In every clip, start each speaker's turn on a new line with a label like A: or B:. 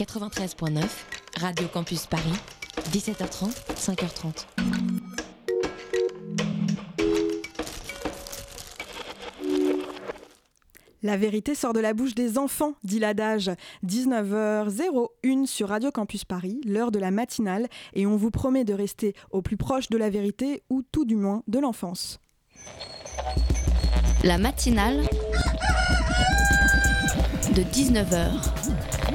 A: 93.9, Radio Campus Paris, 17h30, 5h30.
B: La vérité sort de la bouche des enfants, dit l'adage. 19h01 sur Radio Campus Paris, l'heure de la matinale, et on vous promet de rester au plus proche de la vérité, ou tout du moins de l'enfance.
A: La matinale de 19h.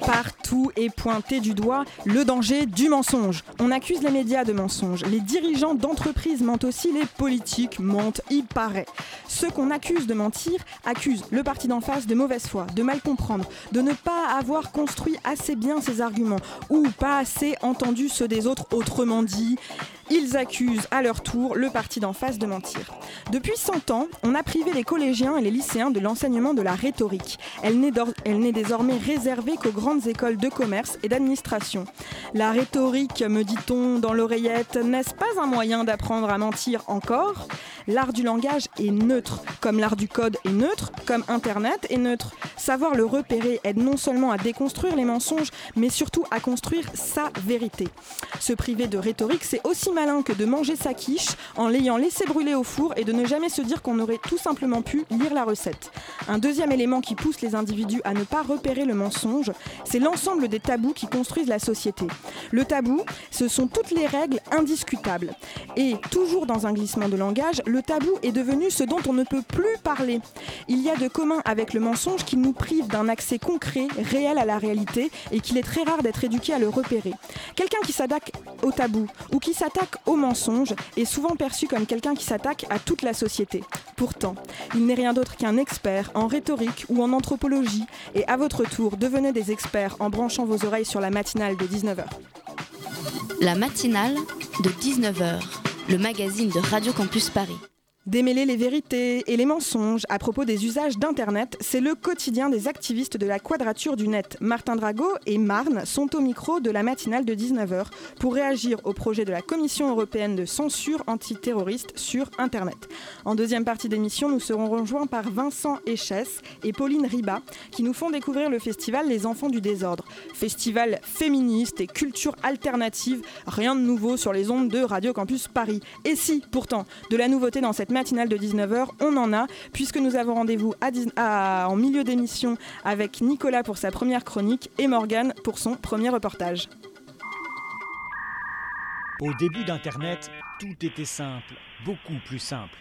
B: Partout est pointé du doigt le danger du mensonge. On accuse les médias de mensonges, les dirigeants d'entreprises mentent aussi, les politiques mentent, il paraît. Ceux qu'on accuse de mentir accusent le parti d'en face de mauvaise foi, de mal comprendre, de ne pas avoir construit assez bien ses arguments ou pas assez entendu ceux des autres, autrement dit. Ils accusent à leur tour le parti d'en face de mentir. Depuis 100 ans, on a privé les collégiens et les lycéens de l'enseignement de la rhétorique. Elle n'est désormais réservée qu'aux grandes écoles de commerce et d'administration. La rhétorique, me dit-on dans l'oreillette, n'est-ce pas un moyen d'apprendre à mentir encore? L'art du langage est neutre, comme l'art du code est neutre, comme Internet est neutre. Savoir le repérer aide non seulement à déconstruire les mensonges, mais surtout à construire sa vérité. Se priver de rhétorique, c'est aussi malin que de manger sa quiche en l'ayant laissé brûler au four et de ne jamais se dire qu'on aurait tout simplement pu lire la recette. Un deuxième élément qui pousse les individus à ne pas repérer le mensonge, c'est l'ensemble des tabous qui construisent la société. Le tabou, ce sont toutes les règles indiscutables. Et toujours dans un glissement de langage, le tabou est devenu ce dont on ne peut plus parler. Il y a de commun avec le mensonge qu'il nous prive d'un accès concret, réel à la réalité et qu'il est très rare d'être éduqué à le repérer. Quelqu'un qui s'attaque au tabou ou qui s'attaque au mensonge est souvent perçu comme quelqu'un qui s'attaque à toute la société. Pourtant, il n'est rien d'autre qu'un expert en rhétorique ou en anthropologie et à votre tour, devenez des experts en branchant vos oreilles sur la matinale de 19h.
A: La matinale de 19h, le magazine de Radio Campus Paris.
B: Démêler les vérités et les mensonges à propos des usages d'Internet, c'est le quotidien des activistes de la Quadrature du Net. Martin Drago et Marne sont au micro de la matinale de 19h pour réagir au projet de la Commission européenne de censure antiterroriste sur Internet. En deuxième partie d'émission, nous serons rejoints par Vincent Echesse et Pauline Riba qui nous font découvrir le festival Les Enfants du Désordre. Festival féministe et culture alternative, rien de nouveau sur les ondes de Radio Campus Paris. Et si, pourtant, de la nouveauté dans cette matinale de 19h, on en a, puisque nous avons rendez-vous en milieu d'émission avec Nicolas pour sa première chronique et Morgane pour son premier reportage.
C: Au début d'Internet, tout était simple, beaucoup plus simple.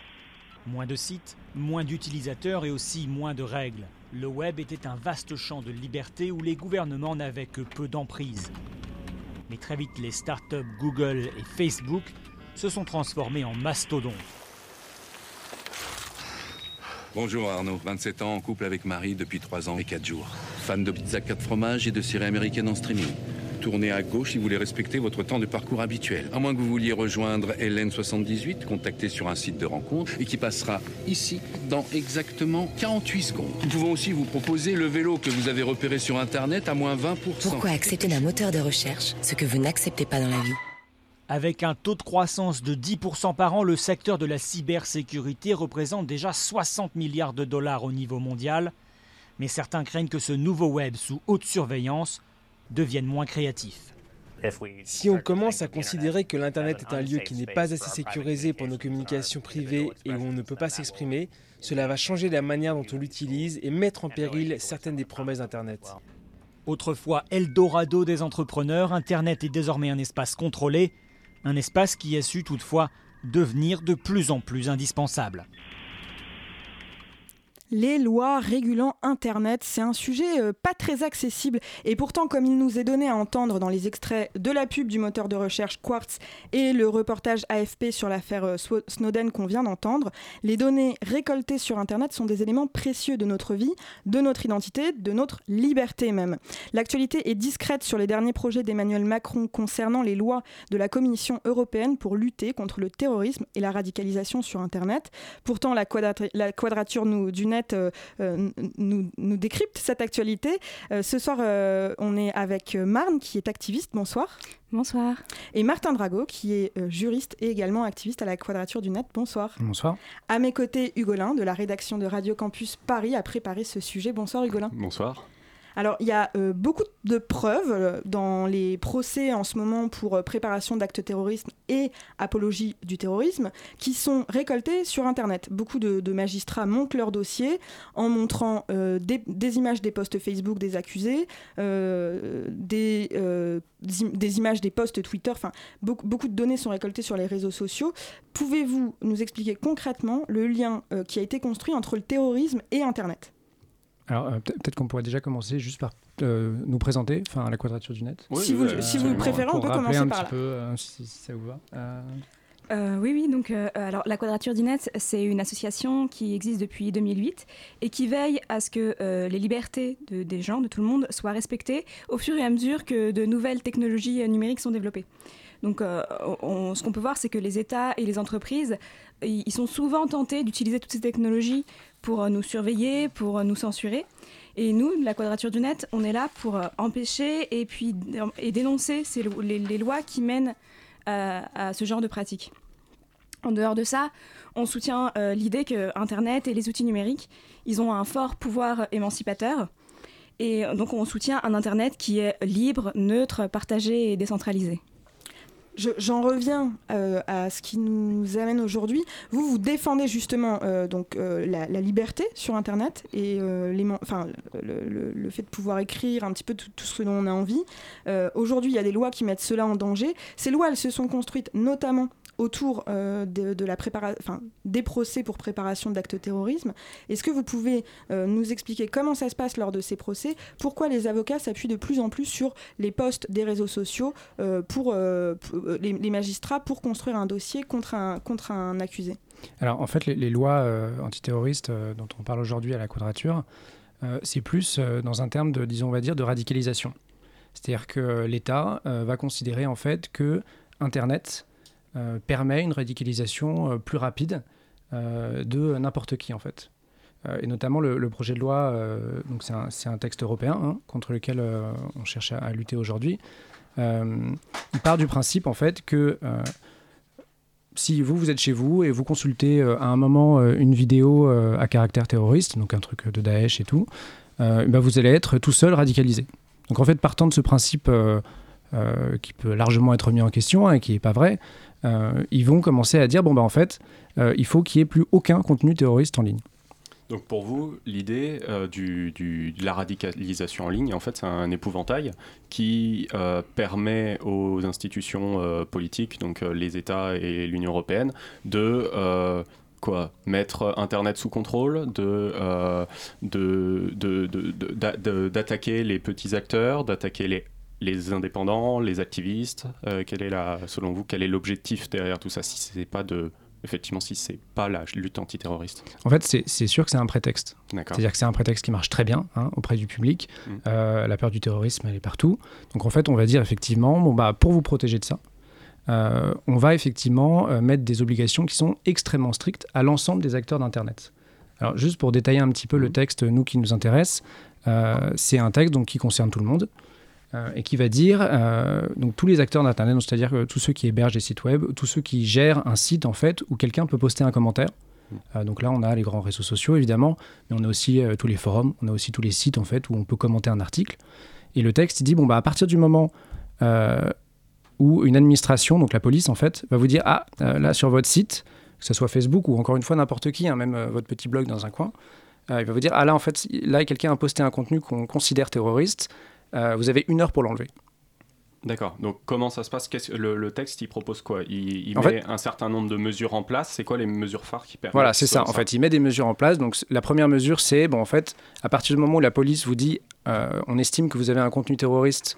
C: Moins de sites, moins d'utilisateurs et aussi moins de règles. Le web était un vaste champ de liberté où les gouvernements n'avaient que peu d'emprise. Mais très vite, les startups Google et Facebook se sont transformés en mastodontes.
D: Bonjour Arnaud, 27 ans, en couple avec Marie depuis 3 ans et 4 jours. Fan de pizza 4 fromages et de séries américaines en streaming. Tournez à gauche si vous voulez respecter votre temps de parcours habituel. À moins que vous vouliez rejoindre LN78, contactez sur un site de rencontre et qui passera ici dans exactement 48 secondes. Nous pouvons aussi vous proposer le vélo que vous avez repéré sur Internet à moins 20%.
E: Pourquoi accepter d'un moteur de recherche ce que vous n'acceptez pas dans la vie?
C: Avec un taux de croissance de 10% par an, le secteur de la cybersécurité représente déjà 60 milliards de dollars au niveau mondial. Mais certains craignent que ce nouveau web sous haute surveillance devienne moins créatif.
F: Si on commence à considérer que l'Internet est un lieu qui n'est pas assez sécurisé pour nos communications privées et où on ne peut pas s'exprimer, cela va changer la manière dont on l'utilise et mettre en péril certaines des promesses d'Internet.
C: Autrefois Eldorado des entrepreneurs, Internet est désormais un espace contrôlé, un espace qui a su toutefois devenir de plus en plus indispensable.
B: Les lois régulant Internet, c'est un sujet euh, pas très accessible et pourtant comme il nous est donné à entendre dans les extraits de la pub du moteur de recherche Quartz et le reportage AFP sur l'affaire euh, Snowden qu'on vient d'entendre, les données récoltées sur Internet sont des éléments précieux de notre vie, de notre identité, de notre liberté même. L'actualité est discrète sur les derniers projets d'Emmanuel Macron concernant les lois de la Commission européenne pour lutter contre le terrorisme et la radicalisation sur Internet. Pourtant, la, quadrature nous, du euh, euh, nous, décrypte cette actualité. Euh, ce soir, on est avec Marne, qui est activiste. Bonsoir.
G: Bonsoir.
B: Et Martin Drago, qui est juriste et également activiste à la Quadrature du Net. Bonsoir.
H: Bonsoir.
B: À mes côtés, Hugolin, de la rédaction de Radio Campus Paris, a préparé ce sujet. Bonsoir, Hugolin.
I: Bonsoir.
B: Alors, il y a euh, beaucoup de preuves euh, dans les procès en ce moment pour euh, préparation d'actes terroristes et apologie du terrorisme qui sont récoltées sur Internet. Beaucoup de, magistrats montent leur dossier en montrant des, images des posts Facebook des accusés, des, images des posts Twitter, enfin, beaucoup, beaucoup de données sont récoltées sur les réseaux sociaux. Pouvez-vous nous expliquer concrètement le lien qui a été construit entre le terrorisme et Internet?
H: Alors, euh, peut-être qu'on pourrait déjà commencer juste par euh, nous présenter, enfin, la Quadrature du Net.
B: si, vous, si vous préférez, on peut commencer
H: un
B: par
H: petit peu, euh, si, ça vous va.
G: oui, oui. Donc, alors, la Quadrature du Net, c'est une association qui existe depuis 2008 et qui veille à ce que les libertés de, des gens, de tout le monde, soient respectées au fur et à mesure que de nouvelles technologies numériques sont développées. Donc, ce qu'on peut voir, c'est que les États et les entreprises, ils sont souvent tentés d'utiliser toutes ces technologies pour euh, nous surveiller, pour euh, nous censurer. Et nous, la Quadrature du Net, on est là pour euh, empêcher et puis et dénoncer les, lois qui mènent à, ce genre de pratiques. En dehors de ça, on soutient l'idée que Internet et les outils numériques, ils ont un fort pouvoir émancipateur. Et donc on soutient un Internet qui est libre, neutre, partagé et décentralisé.
B: J'en reviens euh, à ce qui nous amène aujourd'hui. Vous, vous défendez justement euh, donc, euh, la, liberté sur Internet et le, fait de pouvoir écrire un petit peu tout, tout ce dont on a envie. aujourd'hui, il y a des lois qui mettent cela en danger. Ces lois, elles se sont construites notamment autour euh, de, préparation, des procès pour préparation d'actes de terrorisme. Est-ce que vous pouvez euh, nous expliquer comment ça se passe lors de ces procès Pourquoi les avocats s'appuient de plus en plus sur les postes des réseaux sociaux euh, pour, les, magistrats pour construire un dossier contre un, contre un accusé?
H: Alors en fait, les, lois antiterroristes dont on parle aujourd'hui à la Quadrature, c'est plus dans un terme de, disons, on va dire, de radicalisation. C'est-à-dire que l'État va considérer en fait que Internet permet une radicalisation euh, plus rapide euh, de n'importe qui en fait. et notamment le, projet de loi, donc c'est un, texte européen hein, contre lequel on cherche à, lutter aujourd'hui. il part du principe en fait que si vous, vous êtes chez vous et vous consultez à un moment une vidéo à caractère terroriste, donc un truc de Daesh et tout, ben vous allez être tout seul radicalisé. Donc en fait, partant de ce principe qui peut largement être mis en question hein, et qui n'est pas vrai, euh, ils vont commencer à dire bon, bah, en fait, euh, il faut qu'il n'y ait plus aucun contenu terroriste en ligne.
I: Donc pour vous, l'idée euh, du, de la radicalisation en ligne, en fait, c'est un épouvantail qui permet aux institutions politiques, donc les États et l'Union européenne, de quoi mettre Internet sous contrôle, de, d'attaquer les petits acteurs, d'attaquer les les indépendants, les activistes euh, quel est la, Selon vous, quel est l'objectif derrière tout ça Si c'est pas de effectivement, si c'est pas la lutte antiterroriste?
H: En fait, c'est sûr que c'est un prétexte. C'est-à-dire que c'est un prétexte qui marche très bien hein, auprès du public. Mm. Euh, la peur du terrorisme, elle est partout. Donc en fait, on va dire effectivement, bon, bah, pour vous protéger de ça, euh, on va effectivement mettre des obligations qui sont extrêmement strictes à l'ensemble des acteurs d'Internet. Alors juste pour détailler un petit peu le mm. texte, nous qui nous intéresse, c'est un texte donc, qui concerne tout le monde. Euh, et qui va dire euh, donc tous les acteurs d'internet, c'est-à-dire tous ceux qui hébergent des sites web, tous ceux qui gèrent un site en fait où quelqu'un peut poster un commentaire. Euh, donc là, on a les grands réseaux sociaux évidemment, mais on a aussi tous les forums, on a aussi tous les sites en fait où on peut commenter un article. Et le texte dit bon bah à partir du moment où une administration, donc la police en fait, va vous dire ah là sur votre site, que ce soit Facebook ou encore une fois n'importe qui, hein, même votre petit blog dans un coin, il va vous dire ah là en fait là quelqu'un a posté un contenu qu'on considère terroriste. Euh, vous avez une heure pour l'enlever.
I: D'accord. Donc comment ça se passe? Le, le, texte, il propose quoi? Il, met un certain nombre de mesures en place. C'est quoi les mesures phares qui permettent
H: Voilà, c'est ça. En fait, il met des mesures en place. Donc la première mesure, c'est bon, en fait, à partir du moment où la police vous dit, euh, on estime que vous avez un contenu terroriste.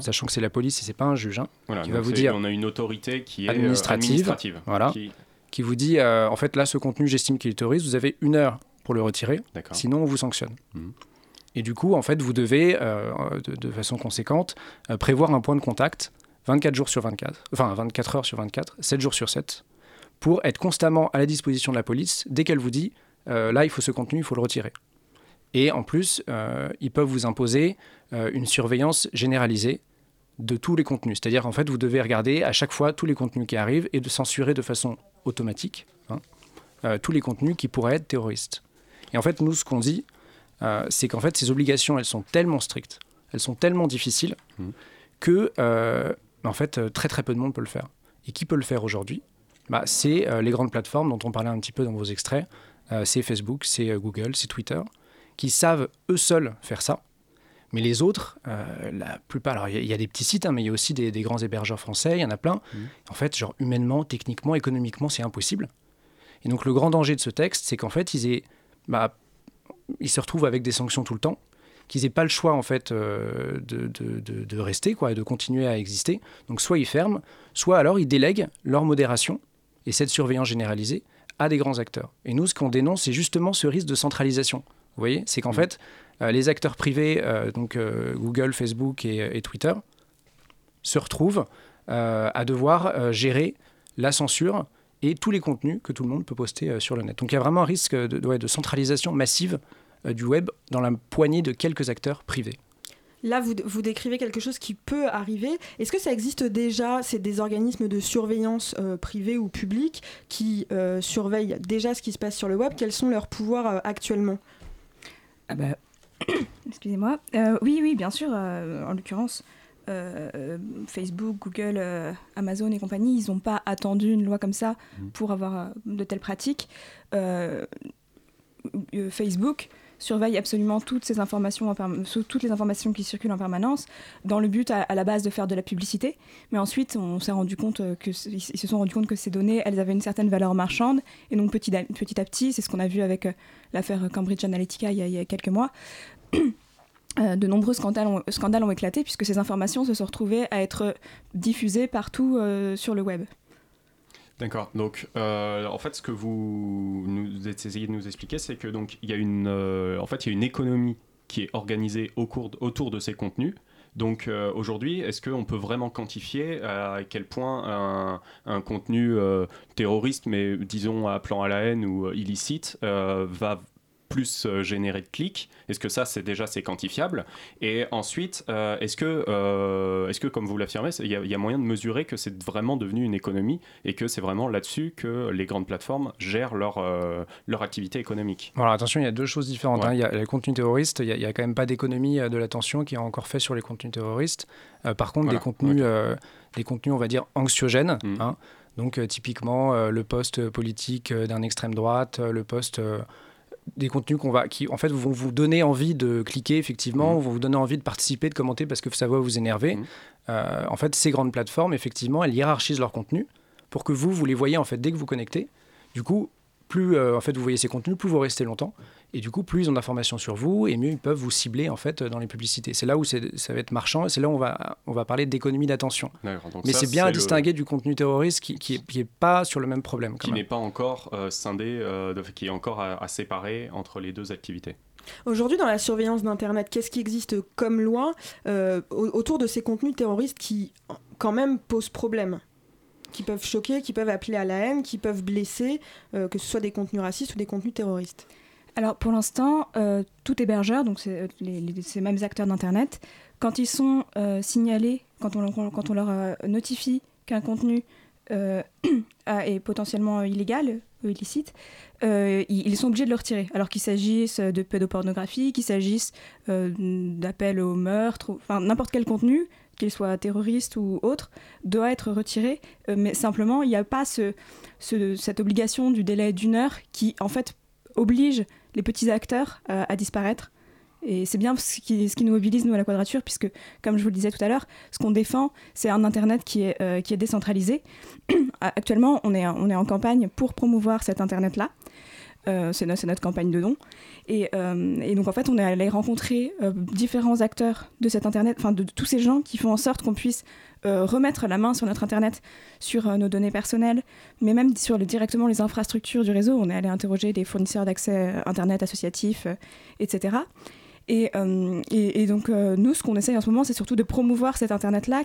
H: Sachant que c'est la police et c'est pas un juge hein,
I: voilà, qui va vous dire. On a une autorité qui est euh,
H: administrative, voilà, qui... vous dit, euh, en fait, là, ce contenu, j'estime qu'il est terroriste. Vous avez une heure pour le retirer. Sinon, on vous sanctionne. Mmh. Et du coup, en fait, vous devez, euh, de, façon conséquente, euh, prévoir un point de contact 24 jours sur 24, enfin 24 heures sur 24, 7 jours sur 7, pour être constamment à la disposition de la police dès qu'elle vous dit euh, là, il faut ce contenu, il faut le retirer. Et en plus, ils peuvent vous imposer une surveillance généralisée de tous les contenus. C'est-à-dire, en fait, vous devez regarder à chaque fois tous les contenus qui arrivent et de censurer de façon automatique hein, tous les contenus qui pourraient être terroristes. Et en fait, nous, ce qu'on dit, euh, c'est qu'en fait, ces obligations, elles sont tellement strictes, elles sont tellement difficiles, mmh. que, euh, en fait, euh, très très peu de monde peut le faire. Et qui peut le faire aujourd'hui? Bah, C'est les grandes plateformes dont on parlait un petit peu dans vos extraits. c'est Facebook, c'est Google, c'est Twitter, qui savent eux seuls faire ça. Mais les autres, la plupart, alors il y, a des petits sites, hein, mais il y a aussi des, grands hébergeurs français, il y en a plein. Mmh. En fait, genre humainement, techniquement, économiquement, c'est impossible. Et donc le grand danger de ce texte, c'est qu'en fait, ils aient bah, ils se retrouvent avec des sanctions tout le temps, qu'ils n'aient pas le choix en fait euh, de, de, de, rester quoi, et de continuer à exister. Donc soit ils ferment, soit alors ils délèguent leur modération et cette surveillance généralisée à des grands acteurs. Et nous, ce qu'on dénonce, c'est justement ce risque de centralisation. Vous voyez, c'est qu'en mmh. fait, euh, les acteurs privés, euh, donc Google, Facebook et, et, Twitter, se retrouvent à devoir gérer la censure et tous les contenus que tout le monde peut poster sur le net. Donc il y a vraiment un risque de, de, centralisation massive du web dans la poignée de quelques acteurs privés.
B: Là, vous, vous, décrivez quelque chose qui peut arriver. Est-ce que ça existe déjà? C'est des organismes de surveillance euh, privés ou publics qui surveillent déjà ce qui se passe sur le web. Quels sont leurs pouvoirs actuellement?
G: Ah bah, Excusez-moi. oui, oui, bien sûr. en l'occurrence, euh, Facebook, Google, euh, Amazon et compagnie, ils n'ont pas attendu une loi comme ça mmh. pour avoir euh, de telles pratiques. Facebook surveille absolument toutes ces informations, toutes les informations qui circulent en permanence, dans le but à, la base de faire de la publicité. Mais ensuite, on s'est rendu compte que ils se sont rendus compte que ces données, elles avaient une certaine valeur marchande, et donc petit à petit, petit c'est ce qu'on a vu avec l'affaire Cambridge Analytica il y, a, quelques mois. Euh, de nombreux scandales ont, éclaté puisque ces informations se sont retrouvées à être diffusées partout euh, sur le web.
I: D'accord. Donc, euh, en fait, ce que vous nous essayez de nous expliquer, c'est que donc il y a une, en fait, il y a une économie qui est organisée autour de ces contenus. Donc aujourd'hui, est-ce qu'on peut vraiment quantifier à quel point un, un contenu terroriste, mais disons à plan à la haine ou illicite, va plus euh, générer de clics Est-ce que ça, c'est déjà c'est quantifiable? Et ensuite, euh, est-ce que, euh, est-ce que, comme vous l'affirmez, il y, a moyen de mesurer que c'est vraiment devenu une économie et que c'est vraiment là-dessus que les grandes plateformes gèrent leur, leur activité économique?
H: Alors attention, il y a deux choses différentes. Hein. Il y a les contenus terroristes, il n'y a, quand même pas d'économie de l'attention qui est encore fait sur les contenus terroristes. par contre, des, contenus, des contenus, on va dire, anxiogènes. Mmh. Hein. donc typiquement le poste politique d'un extrême droite, le poste des contenus qu'on va, qui en fait vont vous donner envie de cliquer effectivement, mmh. vont vous donner envie de participer, de commenter parce que ça va vous énerver. Mmh. Euh, en fait, ces grandes plateformes, effectivement, elles hiérarchisent leur contenu pour que vous, vous les voyez en fait dès que vous connectez. Du coup, plus euh, en fait vous voyez ces contenus, plus vous restez longtemps. Et du coup, plus ils ont d'informations sur vous, et mieux ils peuvent vous cibler en fait dans les publicités. C'est là où ça va être marchand, c'est là où on va, on va parler d'économie d'attention. Mais c'est bien à distinguer du contenu terroriste qui, qui, est, pas sur le même problème.
I: qui n'est pas encore euh, scindé, euh, qui est encore à, séparer entre les deux activités.
B: Aujourd'hui, dans la surveillance d'Internet, qu'est-ce qui existe comme loi autour de ces contenus terroristes qui, quand même, posent problème? Qui peuvent choquer, qui peuvent appeler à la haine, qui peuvent blesser, euh, que ce soit des contenus racistes ou des contenus terroristes
G: Alors pour l'instant, euh, tout hébergeur, donc euh, ces mêmes acteurs d'Internet, quand ils sont signalés, quand on, leur notifie qu'un contenu est potentiellement illégal illicite, ils sont obligés de le retirer. Alors qu'il s'agisse de pédopornographie, qu'il s'agisse d'appel au meurtre, enfin n'importe quel contenu, qu'il soit terroriste ou autre, doit être retiré. Euh, mais simplement, il n'y a pas ce, cette obligation du délai d'une heure qui, en fait, oblige les petits acteurs euh, à disparaître Et c'est bien ce qui, nous mobilise, nous, à la Quadrature, puisque, comme je vous le disais tout à l'heure, ce qu'on défend, c'est un Internet qui est, euh, décentralisé. Actuellement, on est en campagne pour promouvoir cet Internet-là. Euh, c'est notre, campagne de dons. Et, euh, et, donc, en fait, on est allé rencontrer différents acteurs de cet Internet, enfin, de, tous ces gens qui font en sorte qu'on puisse remettre la main sur notre Internet, sur nos données personnelles, mais même sur directement les infrastructures du réseau. On est allé interroger des fournisseurs d'accès Internet associatifs, etc. Et, euh, donc, euh, nous, ce qu'on essaye en ce moment, c'est surtout de promouvoir cet Internet-là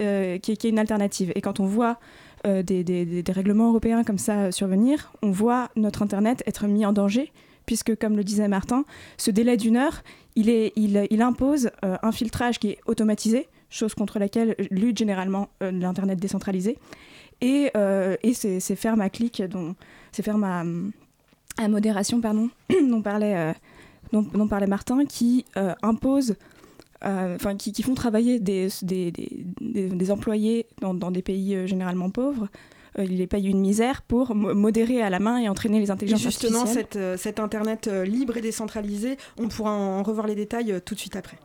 G: euh, qui, est une alternative. Et quand on voit des, des, règlements européens comme ça survenir, on voit notre Internet être mis en danger, puisque, comme le disait Martin, ce délai d'une heure, il, est, il, impose un filtrage qui est automatisé, chose contre laquelle lutte généralement l'Internet décentralisé. Et, et c'est ferme à clic, c'est ferme à, à, modération, pardon, dont parlait dont, dont parlait Martin, qui euh, imposent, euh, enfin, qui, qui, font travailler des, des, des, des employés dans, dans, des pays euh, généralement pauvres. il les paye une misère pour modérer à la main et entraîner les intelligences
B: et justement, cette, cet Internet libre et décentralisé, on pourra en revoir les détails tout de suite après.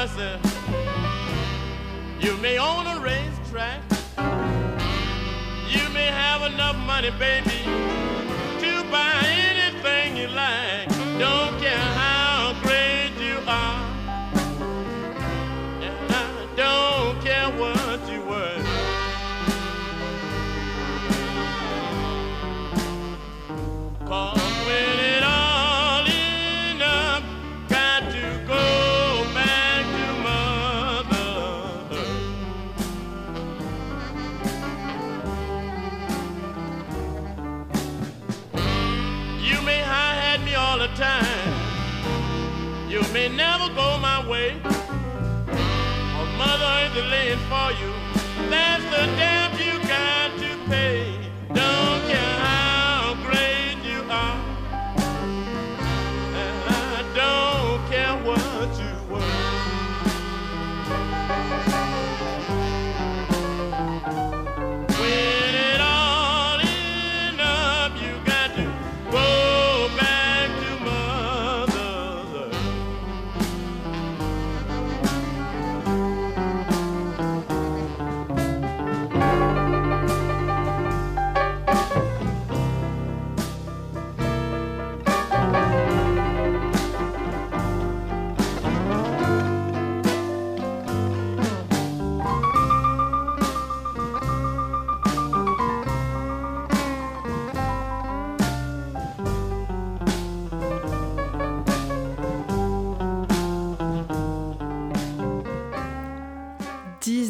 J: You may own a racetrack. You may have enough money, baby, to live for you.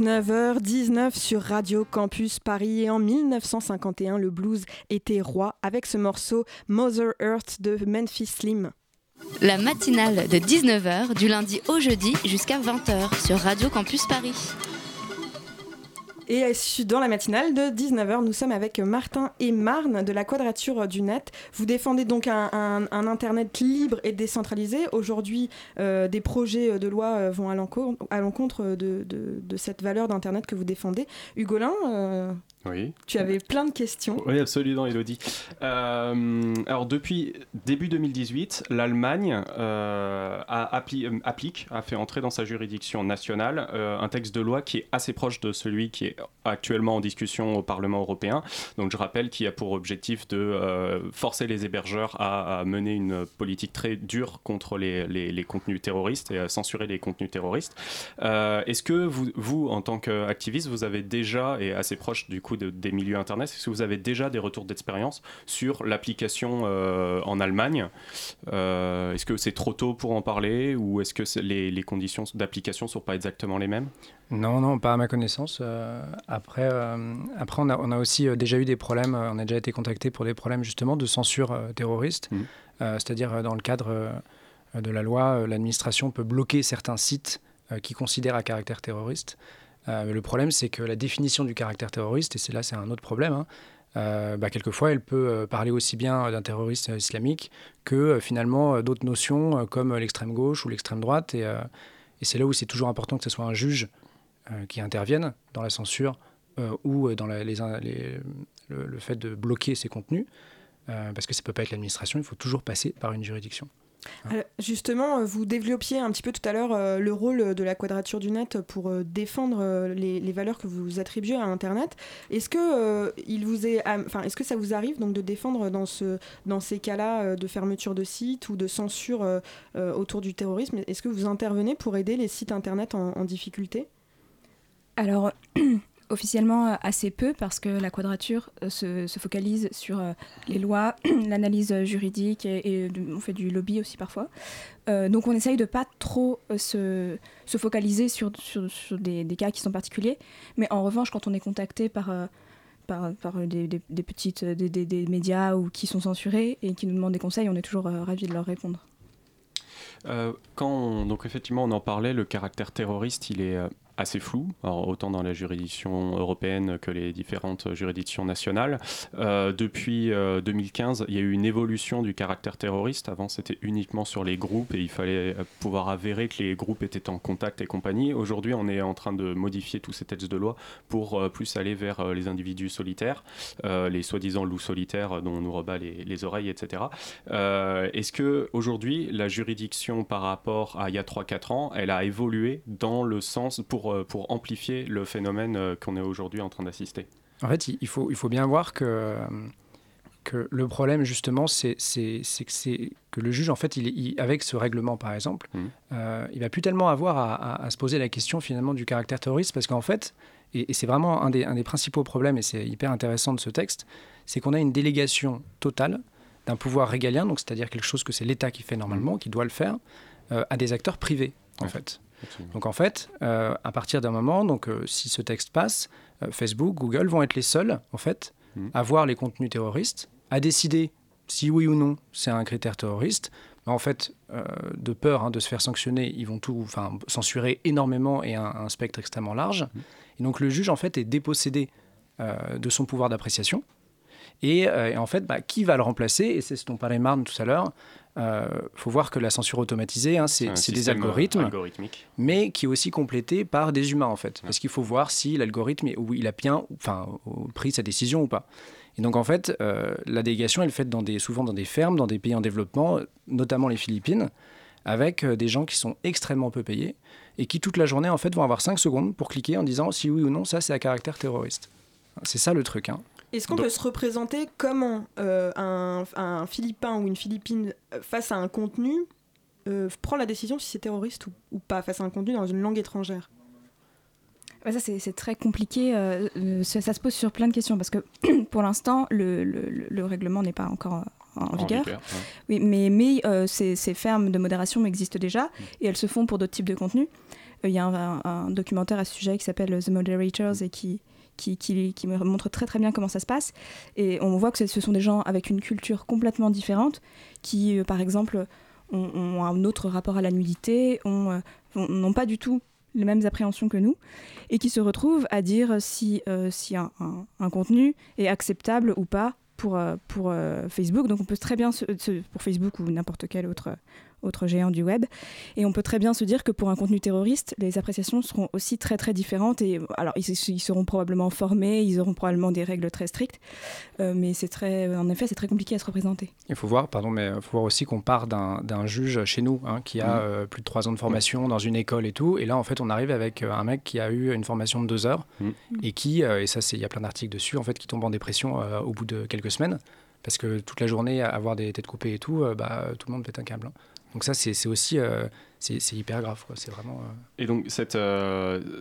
B: 19h19 sur Radio Campus Paris et en 1951 le blues était roi avec ce morceau Mother Earth de Memphis Slim.
A: La matinale de 19h du lundi au jeudi jusqu'à 20h sur Radio Campus Paris.
B: Et dans la matinale de 19h, nous sommes avec Martin et Marne de la Quadrature du Net. Vous défendez donc un, Internet libre et décentralisé. Aujourd'hui, euh, des projets de loi euh, vont à l'encontre de, cette valeur d'Internet que vous défendez. Hugolin, euh,
I: oui.
B: tu avais plein de questions.
I: Oui, absolument, Elodie. Euh, alors, depuis début 2018, l'Allemagne a appli applique, a fait entrer dans sa juridiction nationale un texte de loi qui est assez proche de celui qui est actuellement en discussion au Parlement européen. Donc je rappelle qu'il a pour objectif de euh, forcer les hébergeurs à, à, mener une politique très dure contre les, les, les, contenus terroristes et à censurer les contenus terroristes. Euh, Est-ce que vous, vous, en tant qu'activiste, vous avez déjà, et assez proche du coup coup des milieux Internet. Est-ce que vous avez déjà des retours d'expérience sur l'application en Allemagne Est-ce que c'est trop tôt pour en parler ou est-ce que les, les, conditions d'application ne sont pas exactement les mêmes?
H: Non, non, pas à ma connaissance. après, après on, a, on a aussi déjà eu des problèmes, on a déjà été contacté pour des problèmes justement de censure terroriste. Mmh. C'est-à-dire dans le cadre de la loi, l'administration peut bloquer certains sites qui considèrent à caractère terroriste. Euh, le problème, c'est que la définition du caractère terroriste, et c'est là c'est un autre problème, hein, euh, bah, quelquefois elle peut euh, parler aussi bien d'un terroriste islamique que finalement d'autres notions comme l'extrême gauche ou l'extrême droite. Et, c'est là où c'est toujours important que ce soit un juge qui intervienne dans la censure ou dans les, le, fait de bloquer ces contenus, parce que ça ne peut pas être l'administration, il faut toujours passer par une juridiction.
B: Euh, justement, euh, vous développiez un petit peu tout à l'heure euh, le rôle de la quadrature du net pour défendre les, valeurs que vous attribuez à Internet. Est-ce que il vous est, enfin, est-ce que ça vous arrive donc de défendre dans ce, dans ces cas-là de fermeture de sites ou de censure autour du terrorisme? Est-ce que vous intervenez pour aider les sites Internet en, en difficulté?
G: Alors, officiellement euh, assez peu parce que la quadrature euh, se, focalise sur euh, les lois, l'analyse juridique et, on fait du lobby aussi parfois. donc on essaye de pas trop se, focaliser sur, des, cas qui sont particuliers, mais en revanche quand on est contacté par... par, des, petites des, médias ou qui sont censurés et qui nous demandent des conseils, on est toujours ravis de leur répondre.
I: quand donc effectivement on en parlait, le caractère terroriste, il est assez flou, autant dans la juridiction européenne que les différentes juridictions nationales. Euh, depuis 2015, euh, il y a eu une évolution du caractère terroriste. Avant, c'était uniquement sur les groupes et il fallait euh, pouvoir avérer que les groupes étaient en contact et compagnie. Aujourd'hui, on est en train de modifier tous ces textes de loi pour plus aller vers les individus solitaires, les soi-disant loups solitaires dont on nous rebat les, les oreilles, etc. Est-ce que aujourd'hui, la juridiction par rapport à il y a 3-4 ans, elle a évolué dans le sens pour euh, pour, amplifier le phénomène euh, qu'on est aujourd'hui en train d'assister
H: En fait, il faut, il faut bien voir que, que le problème, justement, c'est que, que le juge, en fait, il, avec ce règlement, par exemple, mmh. euh, il va plus tellement avoir à, se poser la question, finalement, du caractère terroriste, parce qu'en fait, et, c'est vraiment un des, un des principaux problèmes, et c'est hyper intéressant de ce texte, c'est qu'on a une délégation totale d'un pouvoir régalien, donc c'est-à-dire quelque chose que c'est l'État qui fait normalement, mmh. qui doit le faire, à des acteurs privés, en fait. Donc en fait, euh, à partir d'un moment, donc euh, si ce texte passe, euh, Facebook, Google vont être les seuls en fait mmh. à voir les contenus terroristes, à décider si oui ou non c'est un critère terroriste. en fait, de peur hein, de se faire sanctionner, ils vont tout, enfin censurer énormément et un, un spectre extrêmement large. Mmh. Et donc le juge en fait est dépossédé de son pouvoir d'appréciation. Et, en fait, bah, qui va le remplacer? Et c'est ce dont parlait Marne tout à l'heure. Il euh, faut voir que la censure automatisée, hein, c'est des euh, algorithmes, mais qui est aussi complété par des humains en fait. Parce qu'il faut voir si l'algorithme il a bien, enfin, pris sa décision ou pas. Et donc en fait, euh, la délégation elle est faite dans des, souvent dans des fermes, dans des pays en développement, notamment les Philippines, avec des gens qui sont extrêmement peu payés et qui toute la journée en fait vont avoir 5 secondes pour cliquer en disant si oui ou non ça c'est à caractère terroriste. C'est ça le truc. Hein.
B: Est-ce qu'on peut se représenter comment euh, un, Philippin ou une Philippine euh, face à un contenu euh, prend la décision si c'est terroriste ou, pas face à un contenu dans une langue étrangère?
G: Ça, c'est très compliqué. ça, se pose sur plein de questions parce que pour l'instant, le, règlement n'est pas encore en, vigueur. Oui, mais, mais ces, fermes de modération existent déjà et elles se font pour d'autres types de contenus. Il y a un, un, documentaire à ce sujet qui s'appelle The Moderators et qui, qui, me montre très très bien comment ça se passe. Et on voit que ce sont des gens avec une culture complètement différente, qui euh, par exemple ont, un autre rapport à la nudité, euh, n'ont pas du tout les mêmes appréhensions que nous, et qui se retrouvent à dire si, euh, si un, contenu est acceptable ou pas pour, pour Facebook. Donc on peut très bien, pour Facebook ou n'importe quel autre autre géant du web. Et on peut très bien se dire que pour un contenu terroriste, les appréciations seront aussi très très différentes. Et alors, ils, seront probablement formés, ils auront probablement des règles très strictes, euh, mais c'est très, en effet, c'est très compliqué à se représenter.
H: Il faut voir, pardon, mais il faut voir aussi qu'on part d'un juge chez nous, hein, qui a mmh. euh, plus de trois ans de formation dans une école et tout. Et là, en fait, on arrive avec euh, un mec qui a eu une formation de deux heures mmh. et qui, et ça, il y a plein d'articles dessus, en fait, qui tombe en dépression au bout de quelques semaines. Parce que toute la journée, avoir des têtes coupées et tout, bah, tout le monde pète un câble. Hein. Donc ça, c'est aussi, euh, c'est hyper grave. C'est vraiment.
I: Et donc cette,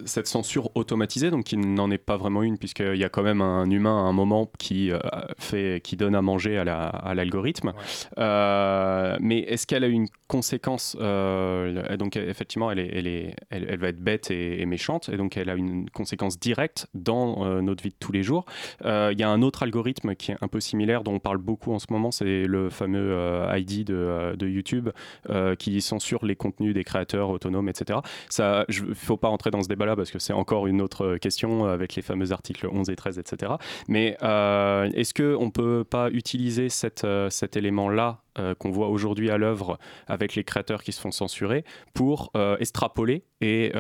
I: cette censure automatisée, donc qui n'en est pas vraiment une, puisqu'il y a quand même un humain à un moment qui fait, qui donne à manger à l'algorithme. mais est-ce qu'elle a une conséquence Donc effectivement, elle, est, elle, est, elle, va être bête et, et, méchante, et donc elle a une conséquence directe dans notre vie de tous les jours. Il y a un autre algorithme qui est un peu similaire, dont on parle beaucoup en ce moment, c'est le fameux ID de, de YouTube qui censure les contenus des créateurs autonomes, etc. Ça, il ne faut pas rentrer dans ce débat-là parce que c'est encore une autre question avec les fameux articles 11 et 13, etc. Mais euh, est-ce qu'on peut pas utiliser euh, cet élément-là euh, qu'on voit aujourd'hui à l'œuvre avec les créateurs qui se font censurer pour extrapoler et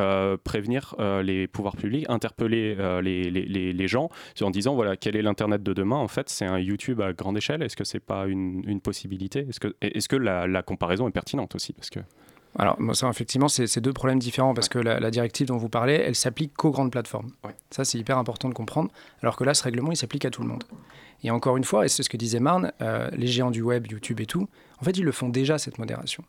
I: prévenir les pouvoirs publics, interpeller les, gens en disant voilà quel est l'internet de demain? En fait c'est un YouTube à grande échelle est-ce que c'est pas une, possibilité? Est-ce que est-ce que la, la comparaison est pertinente aussi? Parce que
H: alors, ça, effectivement, c'est deux problèmes différents parce que la, directive dont vous parlez, elle s'applique qu'aux grandes plateformes. Ça, c'est hyper important de comprendre. Alors que là, ce règlement, il s'applique à tout le monde. Et encore une fois, et c'est ce que disait Marne, euh, les géants du web, YouTube et tout, en fait, ils le font déjà, cette modération.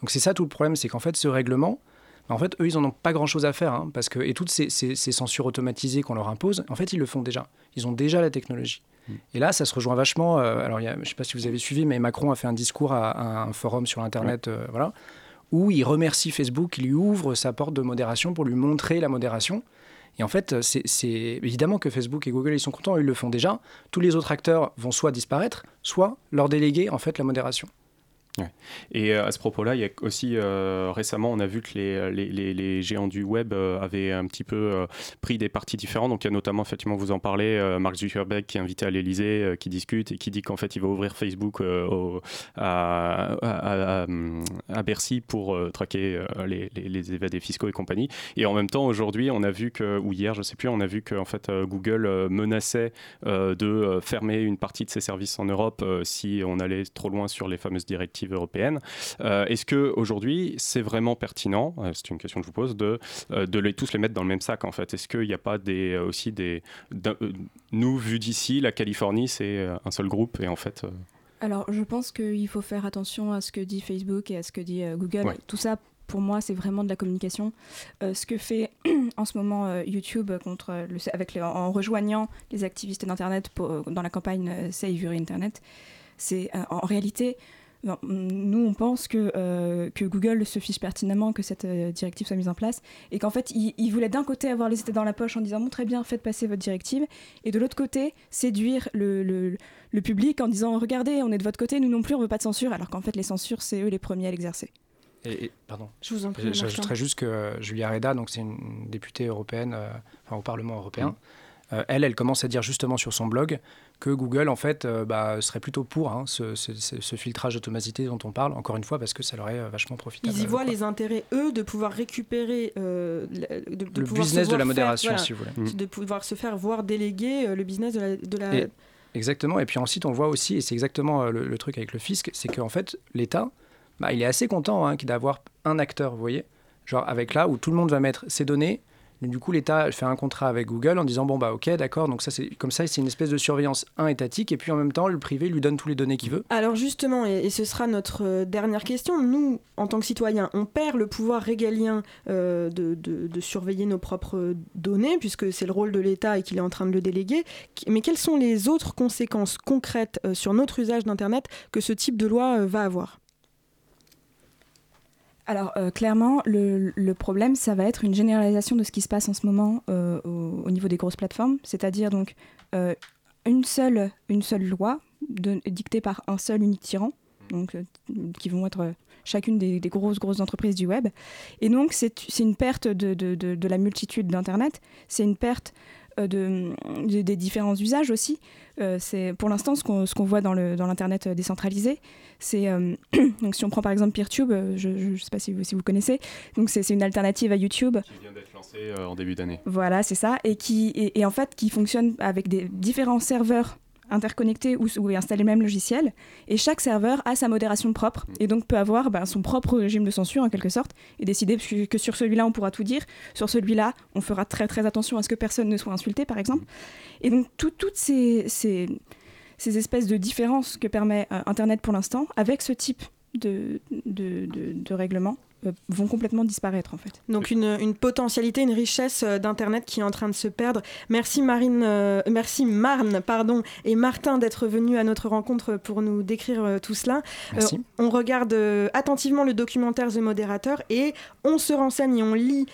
H: Donc, c'est ça tout le problème, c'est qu'en fait, ce règlement, bah, en fait, eux, ils n'en ont pas grand-chose à faire. Hein, parce que, et toutes ces, censures automatisées qu'on leur impose, en fait, ils le font déjà. Ils ont déjà la technologie. Mm. Et là, ça se rejoint vachement. Euh, alors, je ne sais pas si vous avez suivi, mais Macron a fait un discours à, un forum sur Internet. Euh, voilà où il remercie Facebook, il lui ouvre sa porte de modération pour lui montrer la modération. Et en fait, c'est évidemment que Facebook et Google, ils sont contents, ils le font déjà. Tous les autres acteurs vont soit disparaître, soit leur déléguer en fait la modération.
I: Et euh, à ce propos-là, il y a aussi euh, récemment, on a vu que les, les, géants du web euh, avaient un petit peu pris des parties différentes. Donc il y a notamment, effectivement, vous en parlez, Mark Zuckerberg qui est invité à l'Elysée, qui discute et qui dit qu'en fait il va ouvrir Facebook à, à, Bercy pour traquer les, les, évadés fiscaux et compagnie. Et en même temps, aujourd'hui, on a vu que, ou hier, je ne sais plus, on a vu que en fait Google menaçait de fermer une partie de ses services en Europe si on allait trop loin sur les fameuses directives européenne. Euh, est-ce que aujourd'hui c'est vraiment pertinent euh, C'est une question que je vous pose de euh, de les tous les mettre dans le même sac en fait? Est-ce qu'il n'y a pas des aussi des nous vu d'ici la Californie c'est un seul groupe et en fait
G: alors, je pense qu'il faut faire attention à ce que dit Facebook et à ce que dit Google. Tout ça, pour moi, c'est vraiment de la communication. ce que fait en ce moment YouTube contre le, avec en rejoignant les activistes d'Internet dans la campagne Save Your Internet, c'est en réalité nous, on pense que, euh, que Google se fiche pertinemment que cette euh, directive soit mise en place et qu'en fait, il, voulait d'un côté avoir les états dans la poche en disant bon, très bien, faites passer votre directive, et de l'autre côté, séduire le, le, public en disant regardez, on est de votre côté, nous non plus, on veut pas de censure, alors qu'en fait, les censures, c'est eux les premiers à l'exercer.
H: Et, pardon.
G: Je vous en prie.
H: J'ajouterais juste que euh, Julia Reda, donc c'est une députée européenne, enfin, au Parlement européen. Mmh. Euh, elle, elle commence à dire justement sur son blog que Google, en fait, euh, bah, serait plutôt pour hein, ce, filtrage automatisé dont on parle, encore une fois, parce que ça leur est euh, vachement profitable.
B: Ils y voient les intérêts, eux, de pouvoir récupérer...
H: de, le business de la modération, si vous voulez.
B: De pouvoir se faire voir déléguer le business de la...
H: exactement, et puis ensuite, on voit aussi, et c'est exactement le, truc avec le fisc, c'est qu'en fait, l'État, bah, il est assez content hein, d'avoir un acteur, vous voyez Genre avec là où tout le monde va mettre ses données, du coup, l'État fait un contrat avec Google en disant bon bah ok d'accord donc ça c'est comme ça c'est une espèce de surveillance un étatique et puis en même temps le privé lui donne toutes les données qu'il veut.
B: Alors justement et, ce sera notre euh, dernière question. Nous en tant que citoyens on perd le pouvoir régalien euh, de, de, surveiller nos propres données puisque c'est le rôle de l'État et qu'il est en train de le déléguer. Mais quelles sont les autres conséquences concrètes euh, sur notre usage d'internet que ce type de loi va avoir?
G: Alors euh, clairement, le, problème, ça va être une généralisation de ce qui se passe en ce moment euh, au, niveau des grosses plateformes, c'est-à-dire donc euh, une, seule, une seule loi dictée par un seul unique tyran, donc, qui vont être chacune des, grosses, grosses entreprises du web. Et donc c'est une perte de, de la multitude d'Internet, c'est une perte de, des différents usages aussi. Euh, c'est pour l'instant ce qu'on voit dans l'internet décentralisé. C'est euh, donc si on prend par exemple PeerTube, euh, je ne sais pas si vous, si vous connaissez. Donc c'est une alternative à YouTube.
I: Qui vient d'être lancée en début d'année.
G: Voilà, c'est ça, et qui et, en fait qui fonctionne avec des différents serveurs interconnectés ou, ou installer le même logiciel. Et chaque serveur a sa modération propre mm. et donc peut avoir ben, son propre régime de censure en quelque sorte et décider que sur celui-là on pourra tout dire, sur celui-là on fera très très attention à ce que personne ne soit insulté par exemple. Mm. Et donc toutes ces, ces, ces, espèces de différences que permet euh, Internet pour l'instant avec ce type de, de, de, règlement vont complètement disparaître en fait.
K: Donc une, une potentialité, une richesse d'Internet qui est en train de se perdre. Merci Marine, merci Marne pardon, et Martin d'être venus à notre rencontre pour nous décrire tout cela. on regarde attentivement le documentaire The Moderator et on se renseigne et on lit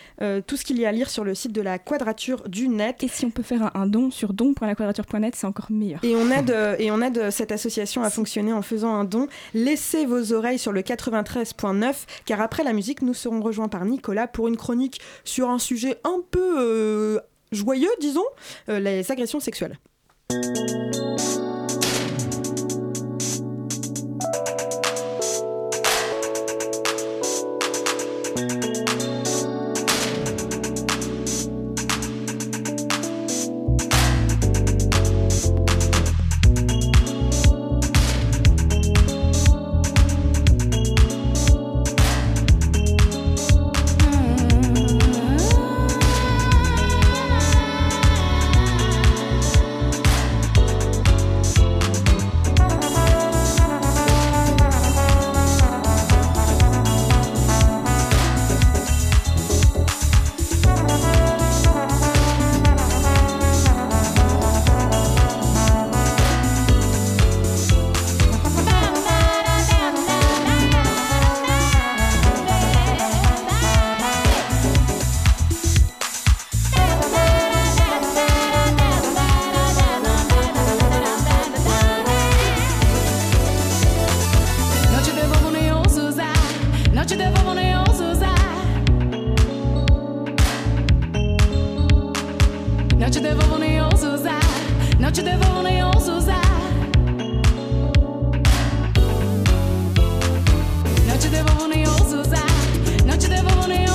K: tout ce qu'il y a à lire sur le site de la Quadrature du Net.
G: Et si on peut faire un, don sur don.laquadrature.net, c'est encore meilleur.
K: Et on aide, et on aide cette association à fonctionner en faisant un don. Laissez vos oreilles sur le 93.9, car après la nous serons rejoints par Nicolas pour une chronique sur un sujet un peu euh, joyeux, disons, euh, les agressions sexuelles. Noite devolvam Não te devolvo nem ouso usar. Não te devolvo nem ouso usar. Não te devolvo nem ouso usar. Não te devolvo nem